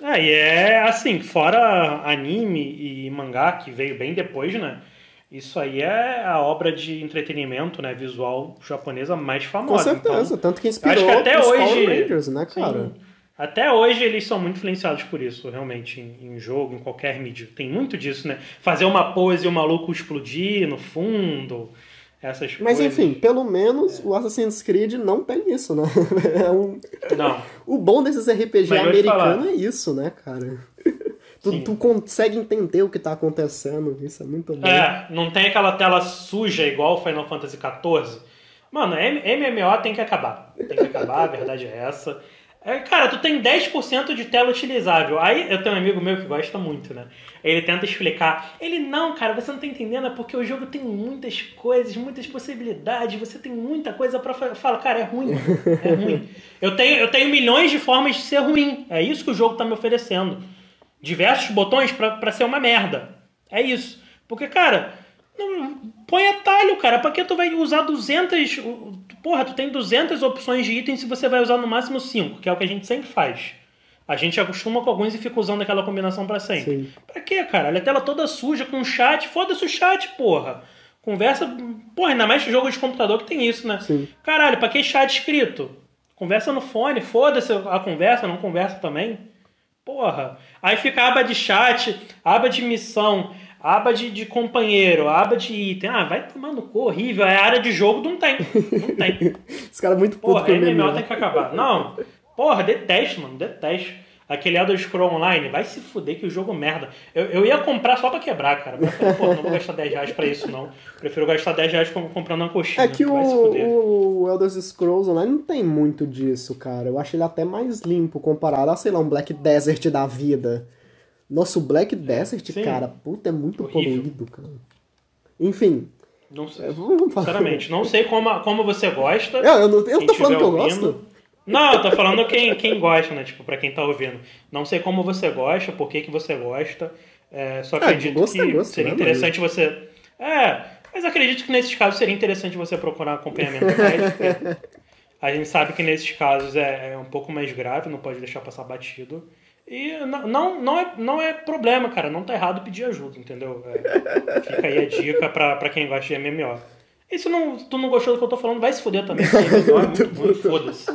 É, e é assim, fora anime e mangá, que veio bem depois, né? Isso aí é a obra de entretenimento, né, visual japonesa mais famosa. Com certeza, então, tanto que inspirou acho que até os hoje, Power Rangers, né, cara? Sim. Até hoje eles são muito influenciados por isso, realmente, em, em jogo, em qualquer mídia. Tem muito disso, né? Fazer uma pose e o maluco explodir no fundo, essas Mas coisas. enfim, pelo menos o Assassin's Creed não tem isso, né? É um... Não. O bom desses RPG Mas americanos é isso, né, cara? Tu, tu consegue entender o que tá acontecendo, isso é muito bom. É, não tem aquela tela suja igual Final Fantasy XIV. Mano, MMO tem que acabar. Tem que acabar, a verdade é essa. É, cara, tu tem 10% de tela utilizável. Aí eu tenho um amigo meu que gosta muito, né? Ele tenta explicar. Ele, não, cara, você não tá entendendo, é porque o jogo tem muitas coisas, muitas possibilidades, você tem muita coisa pra fazer. Eu falo, cara, é ruim. É ruim. Eu tenho, eu tenho milhões de formas de ser ruim. É isso que o jogo tá me oferecendo. Diversos botões pra, pra ser uma merda. É isso. Porque, cara, não, põe atalho, cara. Pra que tu vai usar 200... Porra, tu tem 200 opções de itens e você vai usar no máximo 5, que é o que a gente sempre faz. A gente acostuma com alguns e fica usando aquela combinação pra sempre. Sim. Pra quê, cara? Olha a tela toda suja com chat. Foda-se o chat, porra. Conversa... Porra, ainda mais jogo de computador que tem isso, né? Sim. Caralho, pra que chat escrito? Conversa no fone, foda-se a conversa, não conversa também. Porra. Aí fica a aba de chat, aba de missão, aba de, de companheiro, aba de item. Ah, vai tomar no cu, horrível. É área de jogo, não tem. Não tem. Os caras muito putos Porra, MMO MMO. tem que acabar. Não. Porra, detesto, mano, detesto. Aquele Elder Scroll Online, vai se fuder que o jogo é merda. Eu, eu ia comprar só pra quebrar, cara. Mas pô, não vou gastar 10 reais pra isso, não. Prefiro gastar 10 reais com- comprando uma coxinha. É que vai se fuder. o, o Elder Scrolls Online não tem muito disso, cara. Eu acho ele até mais limpo comparado a, sei lá, um Black Desert da vida. Nossa, o Black Desert, Sim. cara, puta, é muito Horrível. poluído, cara. Enfim, Não sei. é. Sinceramente, não sei como, como você gosta. Eu, eu, não, eu tô falando que eu ouvindo. gosto. Não, eu tô falando quem, quem gosta, né? Tipo, pra quem tá ouvindo. Não sei como você gosta, por que, que você gosta. É, só acredito gosto é que gosto, seria né, interessante você. É, mas acredito que nesses casos seria interessante você procurar acompanhamento médico. A gente sabe que nesses casos é, é um pouco mais grave, não pode deixar passar batido. E não, não, não, é, não é problema, cara. Não tá errado pedir ajuda, entendeu? É, fica aí a dica pra, pra quem gosta de MMO. E se não, tu não gostou do que eu tô falando, vai se fuder também. MMO é muito ruim, foda-se.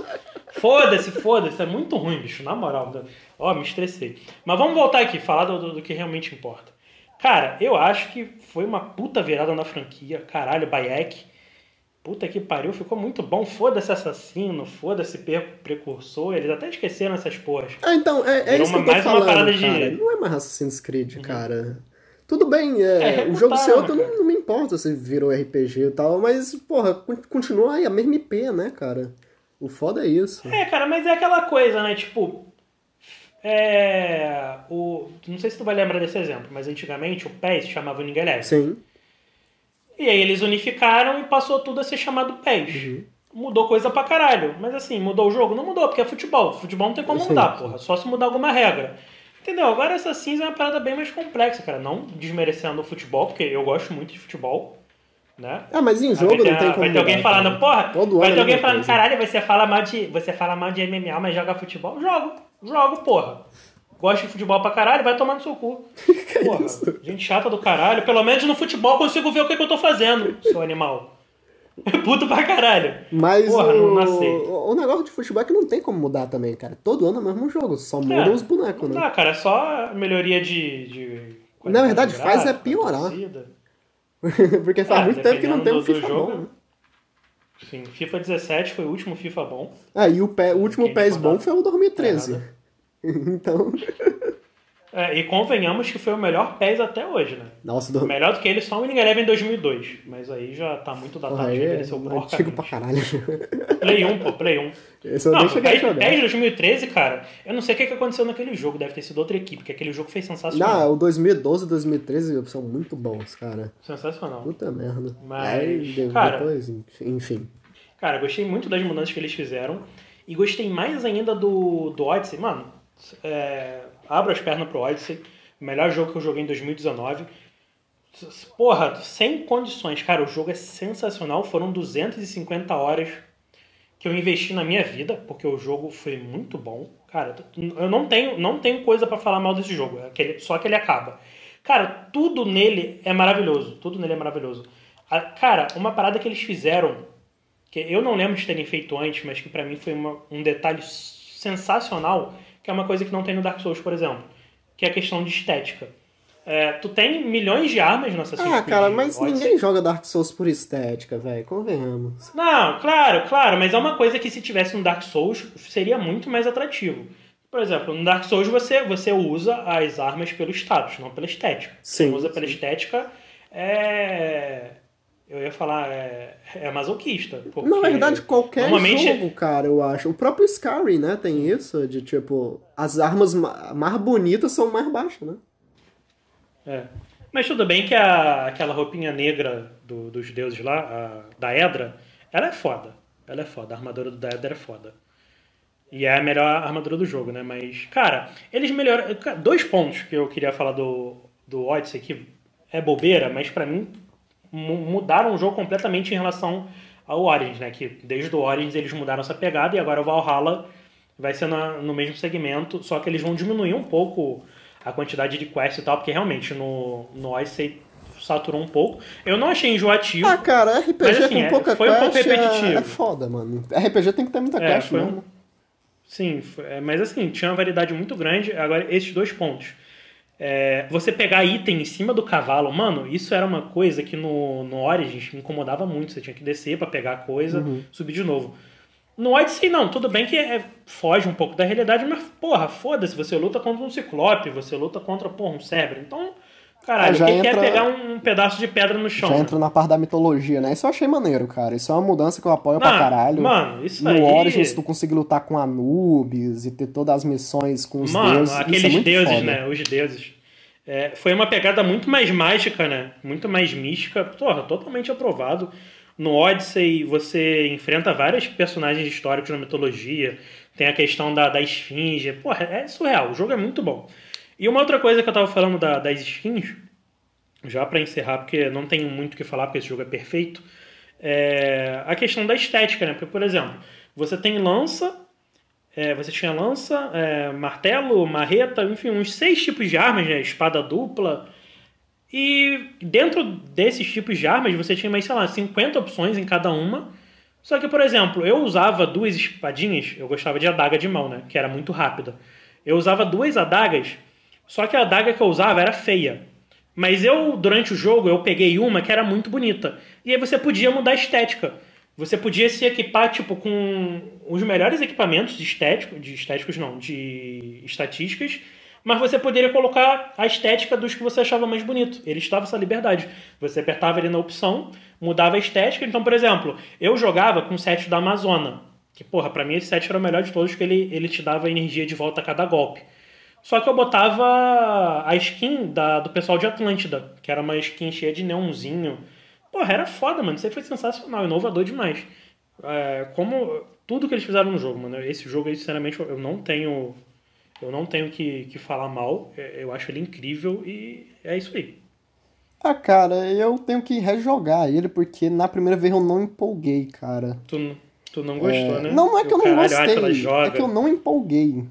Foda-se, foda-se. É muito ruim, bicho, na moral. Ó, me estressei. Mas vamos voltar aqui, falar do, do- do que realmente importa. Cara, eu acho que foi uma puta virada na franquia. Caralho, Bayek. Puta que pariu, ficou muito bom. Foda-se assassino, foda-se precursor. Eles até esqueceram essas porras. Ah, então, é, é Virou isso que uma- eu tô mais uma falando, parada de- Uhum. cara. Não é mais Assassin's Creed, cara. Tudo bem, é, É, o jogo reputaram, seu eu né, não, não me importa se virou RPG e tal, mas, porra, con- continua aí a mesma IP, né, cara? O foda é isso. É, cara, mas é aquela coisa, né? Tipo. É. O, não sei se tu vai lembrar desse exemplo, mas antigamente o PES chamava Eleven. Sim. E aí eles unificaram e passou tudo a ser chamado PES. Mudou coisa pra caralho. Mas assim, mudou o jogo? Não mudou, porque é futebol. Futebol não tem como Sim, mudar, porra. Só se mudar alguma regra. Entendeu? Agora essa cinza é uma parada bem mais complexa, cara. Não desmerecendo o futebol, porque eu gosto muito de futebol. Né? Ah, mas em jogo vai ter, não tem como vai ter alguém mudar, falando, porra, Todo vai ter é alguém falando, coisa. caralho, você fala mal de. Você fala mal de MMA, mas joga futebol? Jogo, jogo, porra. Gosto de futebol pra caralho, vai tomar no seu cu. Porra, gente chata do caralho. Pelo menos no futebol eu consigo ver o que, que eu tô fazendo, seu animal. Puto pra caralho. Mas Porra, o... não aceito. o negócio de futebol é que não tem como mudar também, cara. Todo ano é o mesmo jogo, só mudam É, os bonecos, Não né? dá, cara, é só melhoria de. de Na verdade, faz é piorar. Porque faz É, muito tempo que não tem um FIFA jogo, bom, né? Sim, FIFA 17 foi o último FIFA bom. Ah, e o, pé, o último PES bom foi o 2013. É, então, É, e convenhamos que foi o melhor PES até hoje, né? nossa, do... Melhor do que ele só o Winning Eleven em 2002. Mas aí já tá muito datado, Porra, já é envelheceu antigo pra caralho. Play 1, pô, Play 1. Esse eu Não, PES. PES 2013, cara, eu não sei o que aconteceu naquele jogo, deve ter sido outra equipe, porque aquele jogo foi sensacional. Não, o 2012 e 2013 são muito bons, cara. Sensacional. Puta merda. Mas, Aí, cara- depois, enfim. Cara, gostei muito das mudanças que eles fizeram. E gostei mais ainda do, do Odyssey. Mano, é, abro as pernas pro Odyssey. Melhor jogo que eu joguei em 2019. Porra, sem condições. Cara, o jogo é sensacional. Foram 250 horas que eu investi na minha vida, porque o jogo foi muito bom. Cara, eu não tenho, não tenho coisa pra falar mal desse jogo. É só que ele acaba. Cara, tudo nele é maravilhoso. Tudo nele é maravilhoso. Cara, uma parada que eles fizeram que eu não lembro de terem feito antes, mas que pra mim foi uma- um detalhe sensacional, que é uma coisa que não tem no Dark Souls, por exemplo, que é a questão de estética. É, tu tem milhões de armas no Assassin's Ah, Creed cara, mas Odyssey. ninguém joga Dark Souls por estética, velho. Convenhamos. Não, claro, claro, mas é uma coisa que se tivesse no Dark Souls seria muito mais atrativo. Por exemplo, no Dark Souls você, você usa as armas pelo status, não pela estética. Sim, Quem usa pela estética é. Eu ia falar, é, é masoquista. porque Na verdade, qualquer normalmente- jogo, cara, eu acho. O próprio Skyrim, né, tem isso, de tipo, as armas ma- mais bonitas são mais baixas, né? É. Mas tudo bem que a, aquela roupinha negra do- dos deuses lá, a- da Edra, ela é foda. Ela é foda. A armadura do Edra é foda. E é a melhor armadura do jogo, né? Mas, cara, eles melhoram. Dois pontos que eu queria falar do, do Odyssey que é bobeira, mas pra mim mudaram o jogo completamente em relação ao Origins, né? Que desde o Origins eles mudaram essa pegada e agora o Valhalla vai ser na- no mesmo segmento, só que eles vão diminuir um pouco a quantidade de quests e tal, porque realmente no, no Odyssey saturou um pouco. Eu não achei enjoativo. Ah, cara, RPG Mas, assim, com é- pouca foi um pouco é, repetitivo. é foda, mano. RPG tem que ter muita É, quest um- mesmo. Sim, foi- é, mas assim, tinha uma variedade muito grande. Agora, esses dois pontos. É, você pegar item em cima do cavalo, mano, isso era uma coisa que no, no Origins me incomodava muito. Você tinha que descer pra pegar a coisa, Uhum. subir de novo. No Odyssey, não, tudo bem que é- foge um pouco da realidade, mas, porra, foda-se, você luta contra um ciclope, você luta contra, porra, um cérebro. Então, caralho, Ah, já o que que entra- é pegar um, pedaço de pedra no chão? Já né? entra na parte da mitologia, né? Isso eu achei maneiro, cara. Isso é uma mudança que eu apoio pra Não, caralho. Mano, isso no aí... Origins, tu conseguir lutar com Anubis e ter todas as missões com os Mano, deuses. aqueles isso é muito deuses, foda. né? Os deuses. É, foi uma pegada muito mais mágica, né? Muito mais mística. Porra, totalmente aprovado. No Odyssey, você enfrenta vários personagens históricos na mitologia. Tem a questão da, da esfinge. Porra, é surreal. O jogo é muito bom. E uma outra coisa que eu tava falando da- das skins, já pra encerrar, porque não tenho muito o que falar, porque esse jogo é perfeito, é a questão da estética, né? Porque, por exemplo, você tem lança, é, você tinha lança, é, martelo, marreta, enfim, uns seis tipos de armas, né? Espada dupla. E dentro desses tipos de armas, você tinha mais, sei lá, 50 opções em cada uma. Só que, por exemplo, eu usava duas espadinhas, eu gostava de adaga de mão, né? Que era muito rápida. Eu usava duas adagas, só que a adaga que eu usava era feia. Mas eu, durante o jogo, eu peguei uma que era muito bonita. E aí você podia mudar a estética. Você podia se equipar, tipo, com os melhores equipamentos de estético, de estéticos não, de estatísticas, mas você poderia colocar a estética dos que você achava mais bonito. Ele estava essa liberdade. Você apertava ali na opção, mudava a estética. Então, por exemplo, eu jogava com o set da Amazona. Que, porra, pra mim esse set era o melhor de todos, porque ele, ele te dava energia de volta a cada golpe. Só que eu botava a skin da, do pessoal de Atlântida, que era uma skin cheia de neonzinho. Porra, era foda, mano. Isso aí foi sensacional, inovador demais. É, como tudo que eles fizeram no jogo, mano. Esse jogo aí, sinceramente, eu não tenho. Eu não tenho que, que falar mal. É, Eu acho ele incrível e é isso aí. Ah, cara, eu tenho que rejogar ele, porque na primeira vez eu não empolguei, cara. Tu, tu não gostou, É, né? Não, não é que eu não Caralho, gostei, é que eu não empolguei.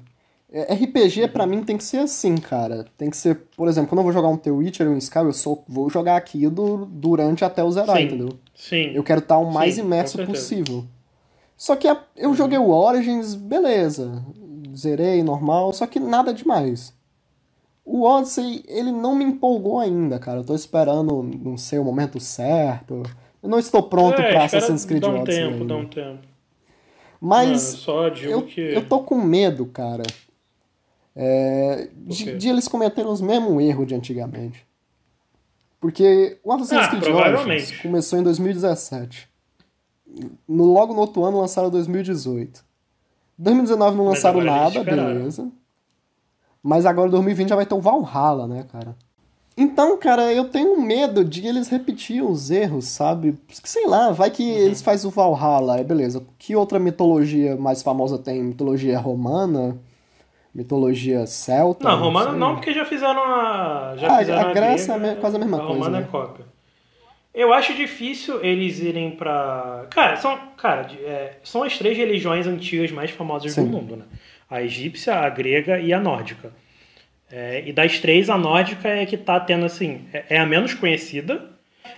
É, RPG pra mim tem que ser assim, cara. Tem que ser, por exemplo, quando eu vou jogar um The Witcher ou um Sky, eu só vou jogar aquilo durante até eu zerar, Sim. entendeu? Sim. Eu quero estar o mais Sim, imerso possível. Só que a- eu joguei o Origins, beleza. Zerei, normal, só que nada demais. O Odyssey, ele não me empolgou ainda, cara. Eu tô esperando, não sei, o momento certo. Eu não estou pronto é, pra Assassin's Creed Dá um Odyssey tempo, ainda. dá um tempo. Mas Mano, eu, que. eu tô com medo, cara, é, de, de eles cometerem os mesmos erros de antigamente. Porque o Assassin's Ah, Creed. Origins começou em 2017. No, logo no outro ano lançaram 2018. 2019 não lançaram nada, beleza. Mas agora em 2020 já vai ter o Valhalla, né, cara? Então, cara, eu tenho medo de eles repetirem os erros, sabe? Sei lá, vai que Uhum. eles fazem o Valhalla, é beleza. Que outra mitologia mais famosa tem? Mitologia romana? Mitologia celta? Não, romana sei. não, porque já fizeram a. Já Ah, fizeram a Grécia é quase a mesma coisa, romana né? é cópia. Eu acho difícil eles irem pra. Cara, são, cara, é, são as três religiões antigas mais famosas Sim. do mundo, né? A egípcia, a grega e a nórdica. É, e das três, a nórdica é que tá tendo, assim, é, é a menos conhecida,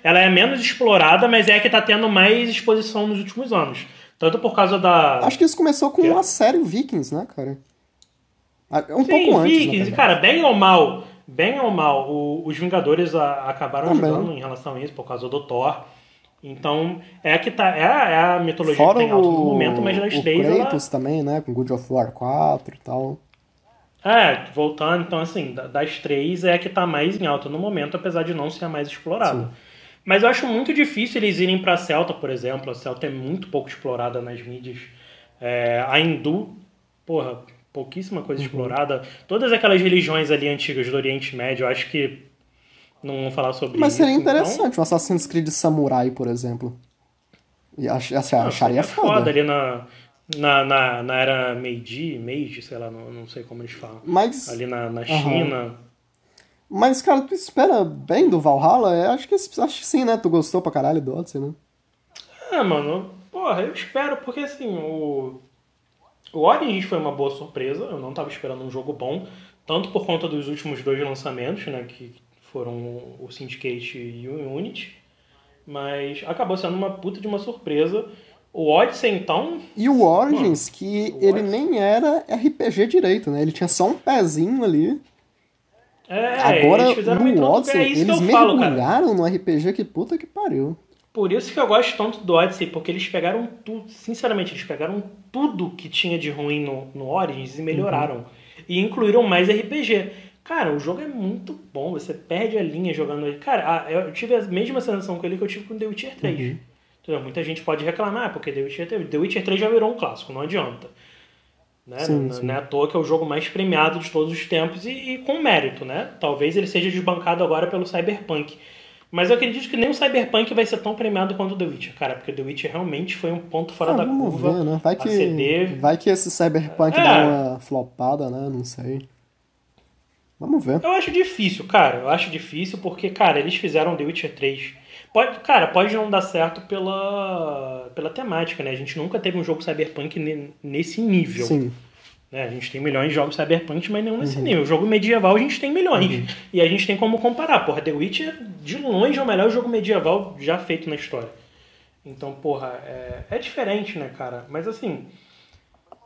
ela é a menos explorada, mas é a que tá tendo mais exposição nos últimos anos. Tanto por causa da. Acho que isso começou com Que? a série Vikings, né, cara? Ah, Um Sim, pouco antes, cara, bem ou mal, bem ou mal, o- os Vingadores a- acabaram Também. ajudando em relação a isso, por causa do Thor. Então, é a que tá. É, a- é a mitologia Fora que tem alto no momento, mas das o três ela. Kratos também, né? Com God of War 4 e tal. É, voltando, então assim, da- das três é a que tá mais em alta no momento, apesar de não ser a mais explorada. Sim. Mas eu acho muito difícil eles irem pra Celta, por exemplo. A Celta é muito pouco explorada nas mídias. É, a Hindu, porra, pouquíssima coisa Uhum. explorada. Todas aquelas religiões ali antigas do Oriente Médio, eu acho que não vamos falar sobre Mas isso. seria então- interessante um Assassin's Creed Samurai, por exemplo. E ach, ach- Não, acharia seria foda foda. ali na, na, na, na era Meiji, Meiji, sei lá, não, não sei como eles falam. Mas, Ali na, na China. mas, cara, tu espera bem do Valhalla? É, acho, que, acho que sim, né? Tu gostou pra caralho do Odyssey, né? É, mano, porra, eu espero, porque assim, o. O Origins foi uma boa surpresa, eu não tava esperando um jogo bom, tanto por conta dos últimos dois lançamentos, né, que foram o Syndicate e o Unity, mas acabou sendo uma puta de uma surpresa. O Odyssey, então, E o Origins, que o ele Odyssey- nem era RPG direito, né? Ele tinha só um pezinho ali. é, Agora, eles no Odyssey, é eles eu falo, mergulharam no RPG que puta que pariu. Por isso que eu gosto tanto do Odyssey, porque eles pegaram tudo, sinceramente, eles pegaram tudo que tinha de ruim no, no Origins e melhoraram. E incluíram mais RPG. Cara, o jogo é muito bom, você perde a linha jogando ele. Cara, eu tive a mesma sensação com ele que eu tive com The Witcher 3. Uhum. Entendeu? Muita gente pode reclamar, porque The Witcher, 3, The Witcher 3 já virou um clássico, não adianta. Né? Sim, sim. não é à toa que é o jogo mais premiado de todos os tempos e, e com mérito, né? Talvez ele seja desbancado agora pelo Cyberpunk. Mas eu acredito que nem o Cyberpunk vai ser tão premiado quanto o The Witcher, cara, porque o The Witcher realmente foi um ponto fora Ah, da vamos curva. ver, né? Vai que, CD. vai que esse Cyberpunk É. dá uma flopada, né? Não sei. Vamos ver. Eu acho difícil, cara. Eu acho difícil porque, cara, eles fizeram The Witcher 3. Pode, cara, pode não dar certo pela, pela temática, né? A gente nunca teve um jogo Cyberpunk ne- nesse nível. Sim. Né? A gente tem milhões de jogos Cyberpunk, mas não nesse nível. Jogo medieval a gente tem milhões. E a gente tem como comparar. Porra, The Witcher, de longe, é o melhor jogo medieval já feito na história. Então, porra, é, é diferente, né, cara? Mas assim,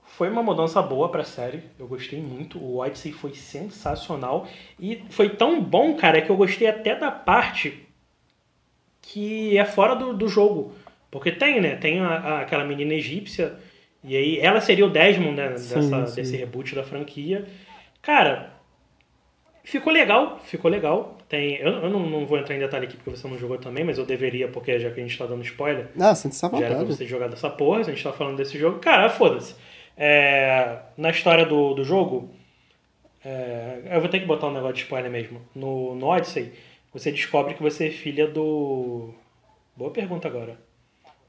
foi uma mudança boa pra série. Eu gostei muito. O Odyssey foi sensacional. E foi tão bom, cara, que eu gostei até da parte que é fora do, do jogo. Porque tem, né? Tem a- a- aquela menina egípcia. E aí, ela seria o Desmond, né? Dessa, sim. desse reboot da franquia. Cara, ficou legal. Ficou legal. Tem, eu, eu não, não vou entrar em detalhe aqui porque você não jogou também, mas eu deveria, porque já que a gente tá dando spoiler. Ah, sente-se à Já era pra vontade. você ter jogado essa porra, se a gente tá falando desse jogo. Cara, foda-se. É, na história do, do jogo, é, eu vou ter que botar um negócio de spoiler mesmo. No, no Odyssey, você descobre que você é filha do. Boa pergunta agora.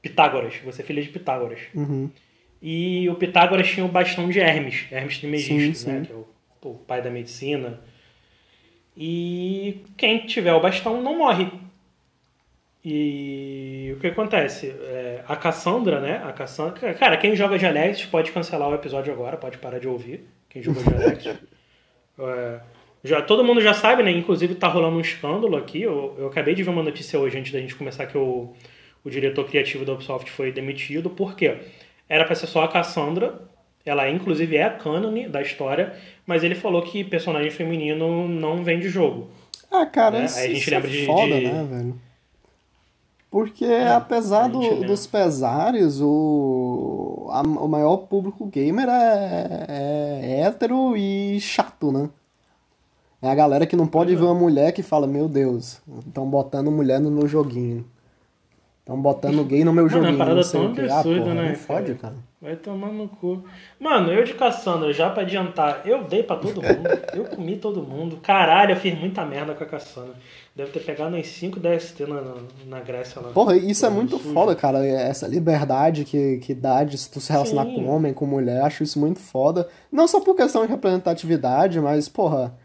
Pitágoras. Você é filha de Pitágoras. Uhum. E o Pitágoras tinha o bastão de Hermes, Hermes Trismegisto, né? Que é o, o pai da medicina. E quem tiver o bastão não morre. E o que acontece? É, a Cassandra, né? A Cassandra. Cara, quem joga Dialects pode cancelar o episódio agora, pode parar de ouvir. Quem jogou Dialects. É, já, todo mundo já sabe, né? Inclusive tá rolando um escândalo aqui. Eu, eu acabei de ver uma notícia hoje antes da gente começar que o, o diretor criativo da Ubisoft foi demitido. Por quê? Era pra ser só a Cassandra. Ela, inclusive, é a cânone da história. Mas ele falou que personagem feminino não vem de jogo. Ah, cara, Né? isso, Aí a gente isso lembra é de- foda, de- né, velho? Porque, apesar a gente do- dos pesares, o, a- o maior público gamer é, é hétero e chato, né? É a galera que não pode é. ver uma mulher que fala, meu Deus, estão botando mulher no meu joguinho. Estão botando gay no meu Mano, é uma joguinho, parada não tão. Ah, absurda, porra, né, não fode, cara? Vai tomar no cu. Mano, eu de Cassandra, já pra adiantar, eu dei pra todo mundo. eu comi todo mundo. Caralho, eu fiz muita merda com a Cassandra. Deve ter pegado uns 5 DST na, na, na Grécia lá. Porra, isso é muito Sujo. foda, cara. Essa liberdade que, que dá de tu se relacionar Sim. com homem, com mulher, acho isso muito foda. Não só por questão de representatividade, mas, porra,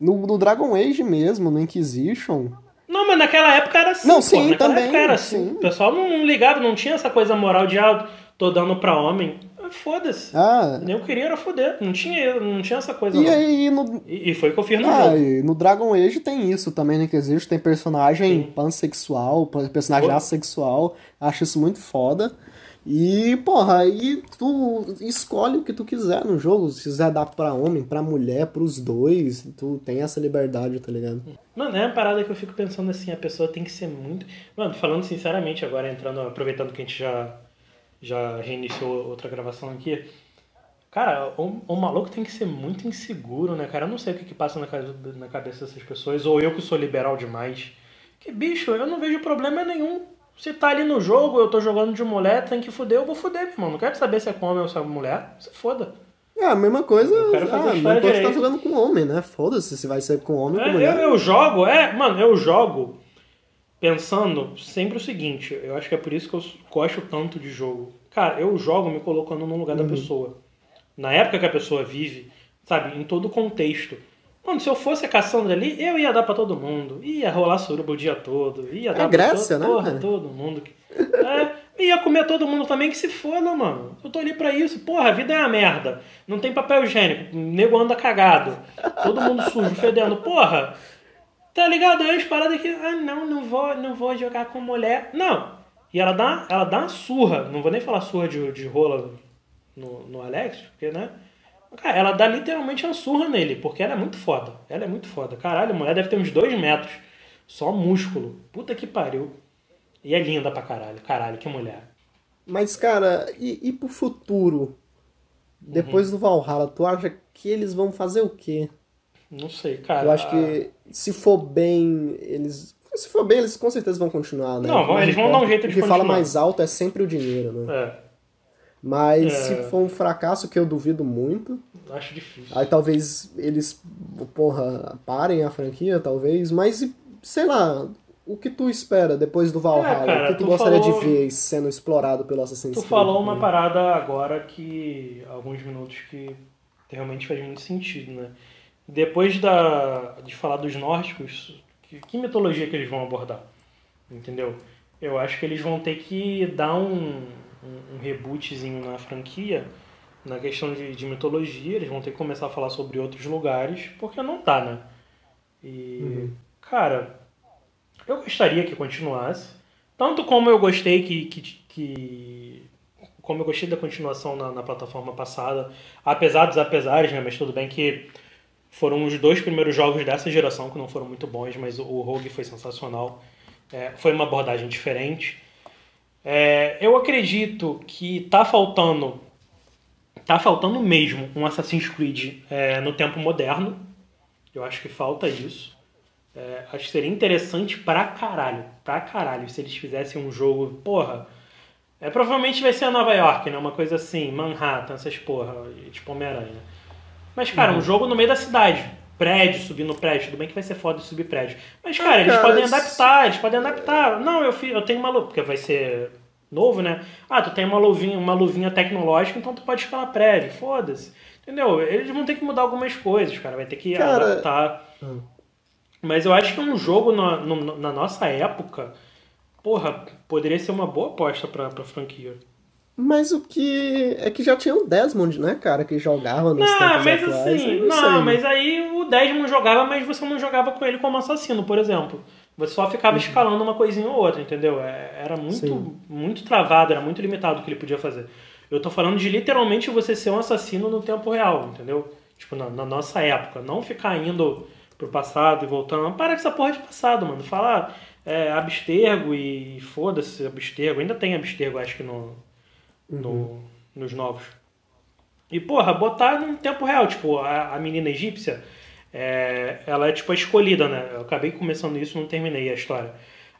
no, no Dragon Age mesmo, no Inquisition. Não, mas naquela época era assim. Não, pô. sim, naquela também, época era assim. sim. O pessoal não, ligava, não tinha essa coisa moral de, ah, tô dando pra homem. Foda-se. Ah, Nem eu queria era foder. Não tinha, não tinha essa coisa. e não. aí no. E, e foi o que eu fiz no Ah, jogo. e no Dragon Age tem isso também no Inquisition, tem personagem Sim. pansexual, personagem Pô. assexual, acho isso muito foda. E, porra, aí tu escolhe o que tu quiser no jogo. Se quiser dar pra homem, pra mulher, pros dois, tu tem essa liberdade, tá ligado? Mano, é uma parada que eu fico pensando assim, a pessoa tem que ser muito. Mano, falando sinceramente agora, entrando, aproveitando que a gente já, já reiniciou outra gravação aqui. Cara, o, o maluco tem que ser muito inseguro, né, cara? Eu não sei o que, que passa na, na cabeça dessas pessoas, ou eu que sou liberal demais. Que bicho, eu não vejo problema nenhum se tá ali no jogo, eu tô jogando de mulher, tem que fuder, eu vou fuder, meu irmão. Não quero saber se é com homem ou se é mulher. Se foda. É, a mesma coisa. Eu quero fazer ah, coisa tá direito. jogando com homem, né? Foda-se se vai ser com homem ou com É, mulher. eu, eu jogo, é, mano, eu jogo pensando sempre o seguinte, eu acho que é por isso que eu gosto tanto de jogo. Cara, eu jogo me colocando no lugar da pessoa. Na época que a pessoa vive, sabe, em todo o contexto. Mano, se eu fosse a Cassandra ali, eu ia dar pra todo mundo. Ia rolar suruba o dia todo. Ia dar pra Grécia, todo, né, porra, todo mundo. É, ia comer todo mundo também que se foda, mano. Eu tô ali pra isso. Porra, a vida é uma merda. Não tem papel higiênico. O nego anda cagado. Todo mundo sujo, fedendo. Porra, Tá ligado? Aí as paradas que. Ah, não, não vou, não vou jogar com mulher. Não. E ela dá, ela dá uma surra. Não vou nem falar surra de, de rola no, no Alex, porque, né? Cara, ela dá literalmente uma surra nele, porque ela é muito foda. Ela é muito foda. Caralho, a mulher deve ter uns dois metros. Só músculo. Puta que pariu. E é linda pra caralho. Caralho, que mulher. Mas, cara, e, e pro futuro? Depois do Valhalla, tu acha que eles vão fazer o quê? Não sei, cara. Eu acho que se for bem, eles. Se for bem, eles com certeza vão continuar, né? Não, Mas eles vão dar um jeito de O que fala mais alto é sempre o dinheiro, né? É, Mas É. se for um fracasso, que eu duvido muito, acho difícil. aí talvez eles, porra, parem a franquia, talvez. Mas, sei lá, o que tu espera depois do Valhalla? É, cara, o que tu, tu gostaria falou- de ver sendo explorado pelo Assassin's Tu Creed? falou uma parada agora que. alguns minutos que realmente faz muito sentido, né? Depois da, de falar dos nórdicos, que, que mitologia que eles vão abordar? Entendeu? Eu acho que eles vão ter que dar um, um, um rebootzinho na franquia, na questão de, de mitologia, eles vão ter que começar a falar sobre outros lugares, porque não tá, né? E, cara, eu gostaria que continuasse. Tanto como eu gostei que, que, que como eu gostei da continuação na, na plataforma passada, apesar dos apesares, né? Mas tudo bem que foram os dois primeiros jogos dessa geração que não foram muito bons, mas o, o Rogue foi sensacional. É, foi uma abordagem diferente. É, eu acredito que tá faltando, tá faltando mesmo um Assassin's Creed é, no tempo moderno. Eu acho que falta isso. É, acho que seria interessante pra caralho, pra caralho, se eles fizessem um jogo, porra. É, provavelmente vai ser Nova York, né? Uma coisa assim, Manhattan, essas porra, tipo Homem-Aranha. Mas, cara, um jogo no meio da cidade. Prédio, subindo prédio. Tudo bem que vai ser foda subir prédio. Mas, cara, Ah, eles cara, podem adaptar, eles podem adaptar. Não, eu, eu tenho uma luva, porque vai ser novo, né? Ah, tu tem uma luvinha, uma luvinha tecnológica, então tu pode escalar prédio. Foda-se. Entendeu? Eles vão ter que mudar algumas coisas, cara. Vai ter que Cara, adaptar. Hum. Mas eu acho que um jogo na, no- na nossa época, porra, poderia ser uma boa aposta pra, pra franquia. Mas o que. É que já tinha o Desmond, né, cara, que jogava nos Não, tempos mas atuais. assim, não, sei. mas aí o Desmond jogava, mas você não jogava com ele como assassino, por exemplo. Você só ficava escalando uma coisinha ou outra, entendeu? É- Era muito, Sim. muito travado, era muito limitado o que ele podia fazer. Eu tô falando de literalmente você ser um assassino no tempo real, entendeu? Tipo, na, na nossa época. Não ficar indo pro passado e voltando. Para com essa porra de passado, mano. Falar é, abstergo e foda-se abstergo. Ainda tem abstergo, acho que no, no- nos novos. E, porra, botar num tempo real. Tipo, a, a menina egípcia, é, ela é, tipo, a escolhida, né? Eu acabei começando isso, não terminei a história.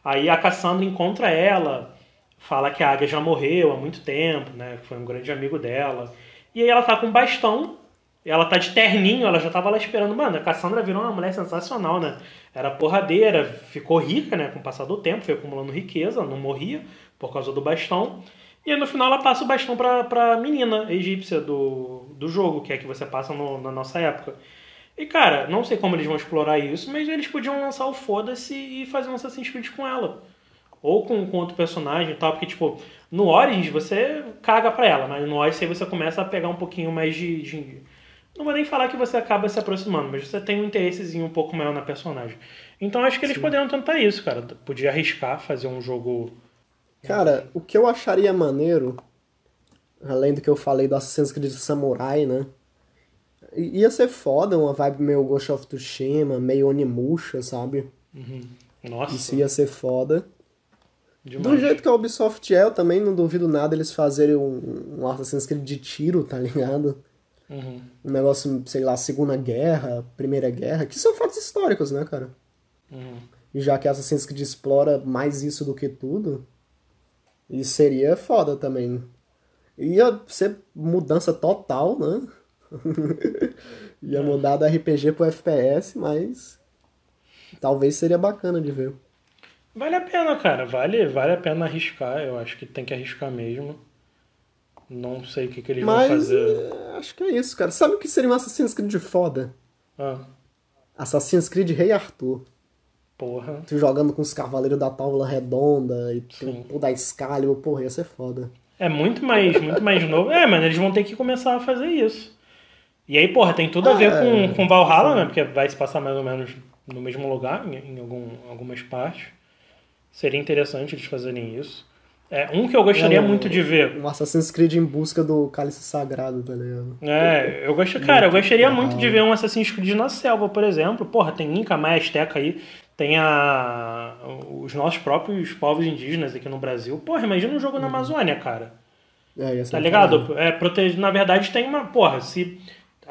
Aí a Cassandra encontra ela, fala que a Águia já morreu há muito tempo, né? Foi um grande amigo dela. E aí ela tá com um bastão, ela tá de terninho, ela já tava lá esperando. Mano, a Cassandra virou uma mulher sensacional, né? Era porradeira, ficou rica, né? Com o passar do tempo, foi acumulando riqueza, não morria por causa do bastão. E aí no final ela passa o bastão pra, pra menina egípcia do, do jogo, que é que você passa no- na nossa época. E cara, não sei como eles vão explorar isso, mas eles podiam lançar o Foda-se e fazer um Assassin's Creed com ela. Ou com, com outro personagem e tal, porque tipo, no Origins você caga pra ela, mas no Odyssey você começa a pegar um pouquinho mais de. de- Não vou nem falar que você acaba se aproximando, mas você tem um interessezinho um pouco maior na personagem. Então acho que eles poderiam tentar isso, cara. Podia arriscar fazer um jogo. Cara, o que eu acharia maneiro Além do que eu falei do Assassin's Creed Samurai, né? Ia ser foda, uma vibe meio Ghost of Tsushima, meio Onimusha, sabe? Nossa, Isso ia ser foda. demais. Do jeito que a Ubisoft é, eu também não duvido nada eles fazerem um, um Assassin's Creed de tiro, tá ligado? Uhum. Um negócio, sei lá, Segunda Guerra, Primeira Guerra, que são fatos históricos, né, cara? Uhum. E já que Assassin's Creed explora mais isso do que tudo, isso seria foda também. Ia ser mudança total, né? Ia mudar do RPG pro FPS, mas talvez seria bacana de ver. Vale a pena, cara. Vale, vale a pena arriscar. Eu acho que tem que arriscar mesmo. Não sei o que, que eles vão Mas fazer. é, acho que é isso, cara. Sabe o que seria um Assassin's Creed foda? Ah, Assassin's Creed Rei Arthur. Porra. Tu jogando com os Cavaleiros da Távola Redonda e Sim. tem o da Excalibur, porra, ia ser foda. É muito mais, muito mais novo. É, mas eles vão ter que começar a fazer isso. E aí, porra, tem tudo a ver É, com, com Valhalla, né? Porque vai se passar mais ou menos no mesmo lugar, em, em algum, algumas partes. Seria interessante eles fazerem isso. É, um que eu gostaria É, o- muito de ver. Um Assassin's Creed em busca do cálice sagrado, tá ligado? É, eu gosto, cara, eu gostaria muito de ver um Assassin's Creed na selva, por exemplo. Porra, tem Inca, Maia, Azteca aí, tem a os nossos próprios povos indígenas aqui no Brasil. Porra, imagina um jogo na Amazônia, cara. É, Tá do ligado? É, protege, na verdade tem uma, porra, se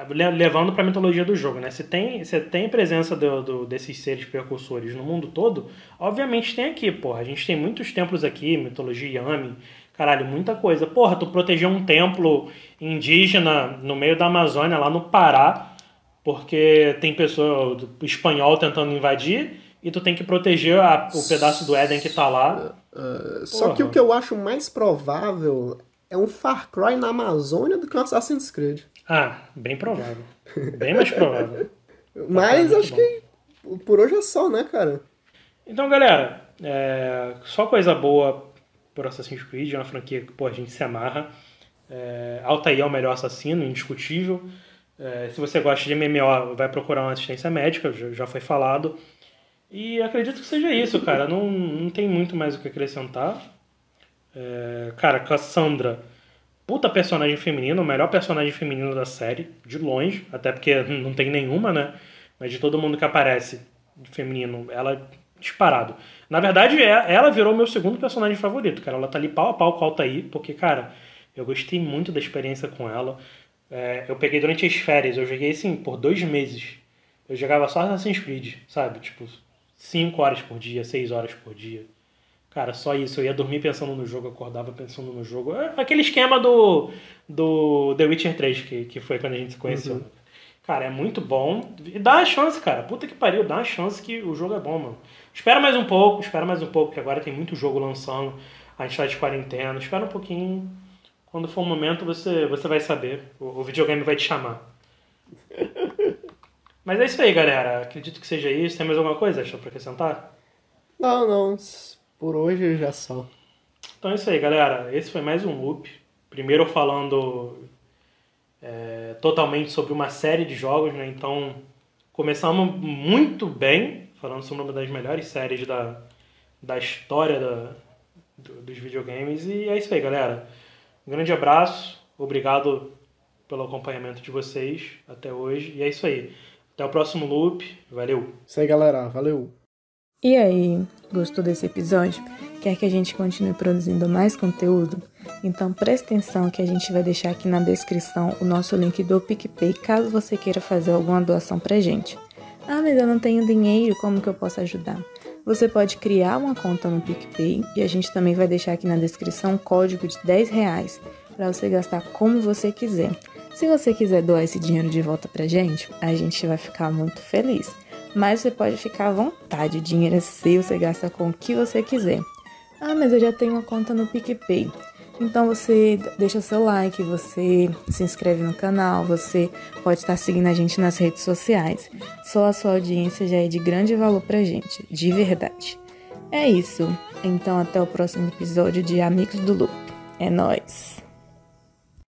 le- levando pra mitologia do jogo, né? Se tem, se tem presença do, do- desses seres precursores no mundo todo, obviamente tem aqui, porra. A gente tem muitos templos aqui, mitologia Yami, caralho, muita coisa. Porra, tu proteger um templo indígena no meio da Amazônia, lá no Pará, porque tem pessoa do espanhol tentando invadir e tu tem que proteger a- o pedaço do Éden que tá lá. Só que o que eu acho mais provável é um Far Cry na Amazônia do que um Assassin's Creed. Ah, bem provável. Bem mais provável. Mas acho bom. que por hoje é só, né, cara? Então, galera, é, só coisa boa por Assassin's Creed, é uma franquia que pô, a gente se amarra. É, Altair é o melhor assassino, indiscutível. É, se você gosta de MMO, vai procurar uma assistência médica, já foi falado. E acredito que seja isso, cara. Não, não tem muito mais o que acrescentar. É, cara, Cassandra, puta personagem feminino, o melhor personagem feminino da série, de longe, até porque não tem nenhuma, né? Mas de todo mundo que aparece feminino, ela é disparado. Na verdade, é- ela virou meu segundo personagem favorito, cara. Ela tá ali pau a pau com a Altair, porque, cara, eu gostei muito da experiência com ela. É, eu peguei durante as férias, eu joguei assim por dois meses. Eu jogava só Assassin's Creed, sabe? Tipo, 5 horas por dia, 6 horas por dia. Cara, só isso. Eu ia dormir pensando no jogo, acordava pensando no jogo. É aquele esquema do, do The Witcher 3, que, que foi quando a gente se conheceu. Cara, é muito bom. E dá uma chance, cara. Puta que pariu, dá uma chance que o jogo é bom, mano. Espera mais um pouco, espera mais um pouco, que agora tem muito jogo lançando. A gente tá de quarentena. Espera um pouquinho. Quando for o momento, você, você vai saber. O, o videogame vai te chamar. Mas é isso aí, galera. Acredito que seja isso. Tem mais alguma coisa, Deixa pra acrescentar? Não, não. Por hoje já só. Então é isso aí, galera. Esse foi mais um loop. Primeiro falando é, totalmente sobre uma série de jogos, né? Então começamos muito bem, falando sobre uma das melhores séries da, da história da, do- dos videogames. E é isso aí, galera. Um grande abraço. Obrigado pelo acompanhamento de vocês até hoje. E é isso aí. Até o próximo loop. Valeu! Isso aí, galera. Valeu. E aí, gostou desse episódio? Quer que a gente continue produzindo mais conteúdo? Então preste atenção que a gente vai deixar aqui na descrição o nosso link do PicPay caso você queira fazer alguma doação pra gente. Ah, mas eu não tenho dinheiro, como que eu posso ajudar? Você pode criar uma conta no PicPay e a gente também vai deixar aqui na descrição um código de 10 reais para você gastar como você quiser. Se você quiser doar esse dinheiro de volta pra gente, a gente vai ficar muito feliz. Mas você pode ficar à vontade, o dinheiro é seu, você gasta com o que você quiser. Ah, mas eu já tenho uma conta no PicPay. Então você deixa seu like, você se inscreve no canal, você pode estar seguindo a gente nas redes sociais. Só a sua audiência já é de grande valor pra gente, de verdade. É isso. Então até o próximo episódio de Amigos do Loop. É nóis!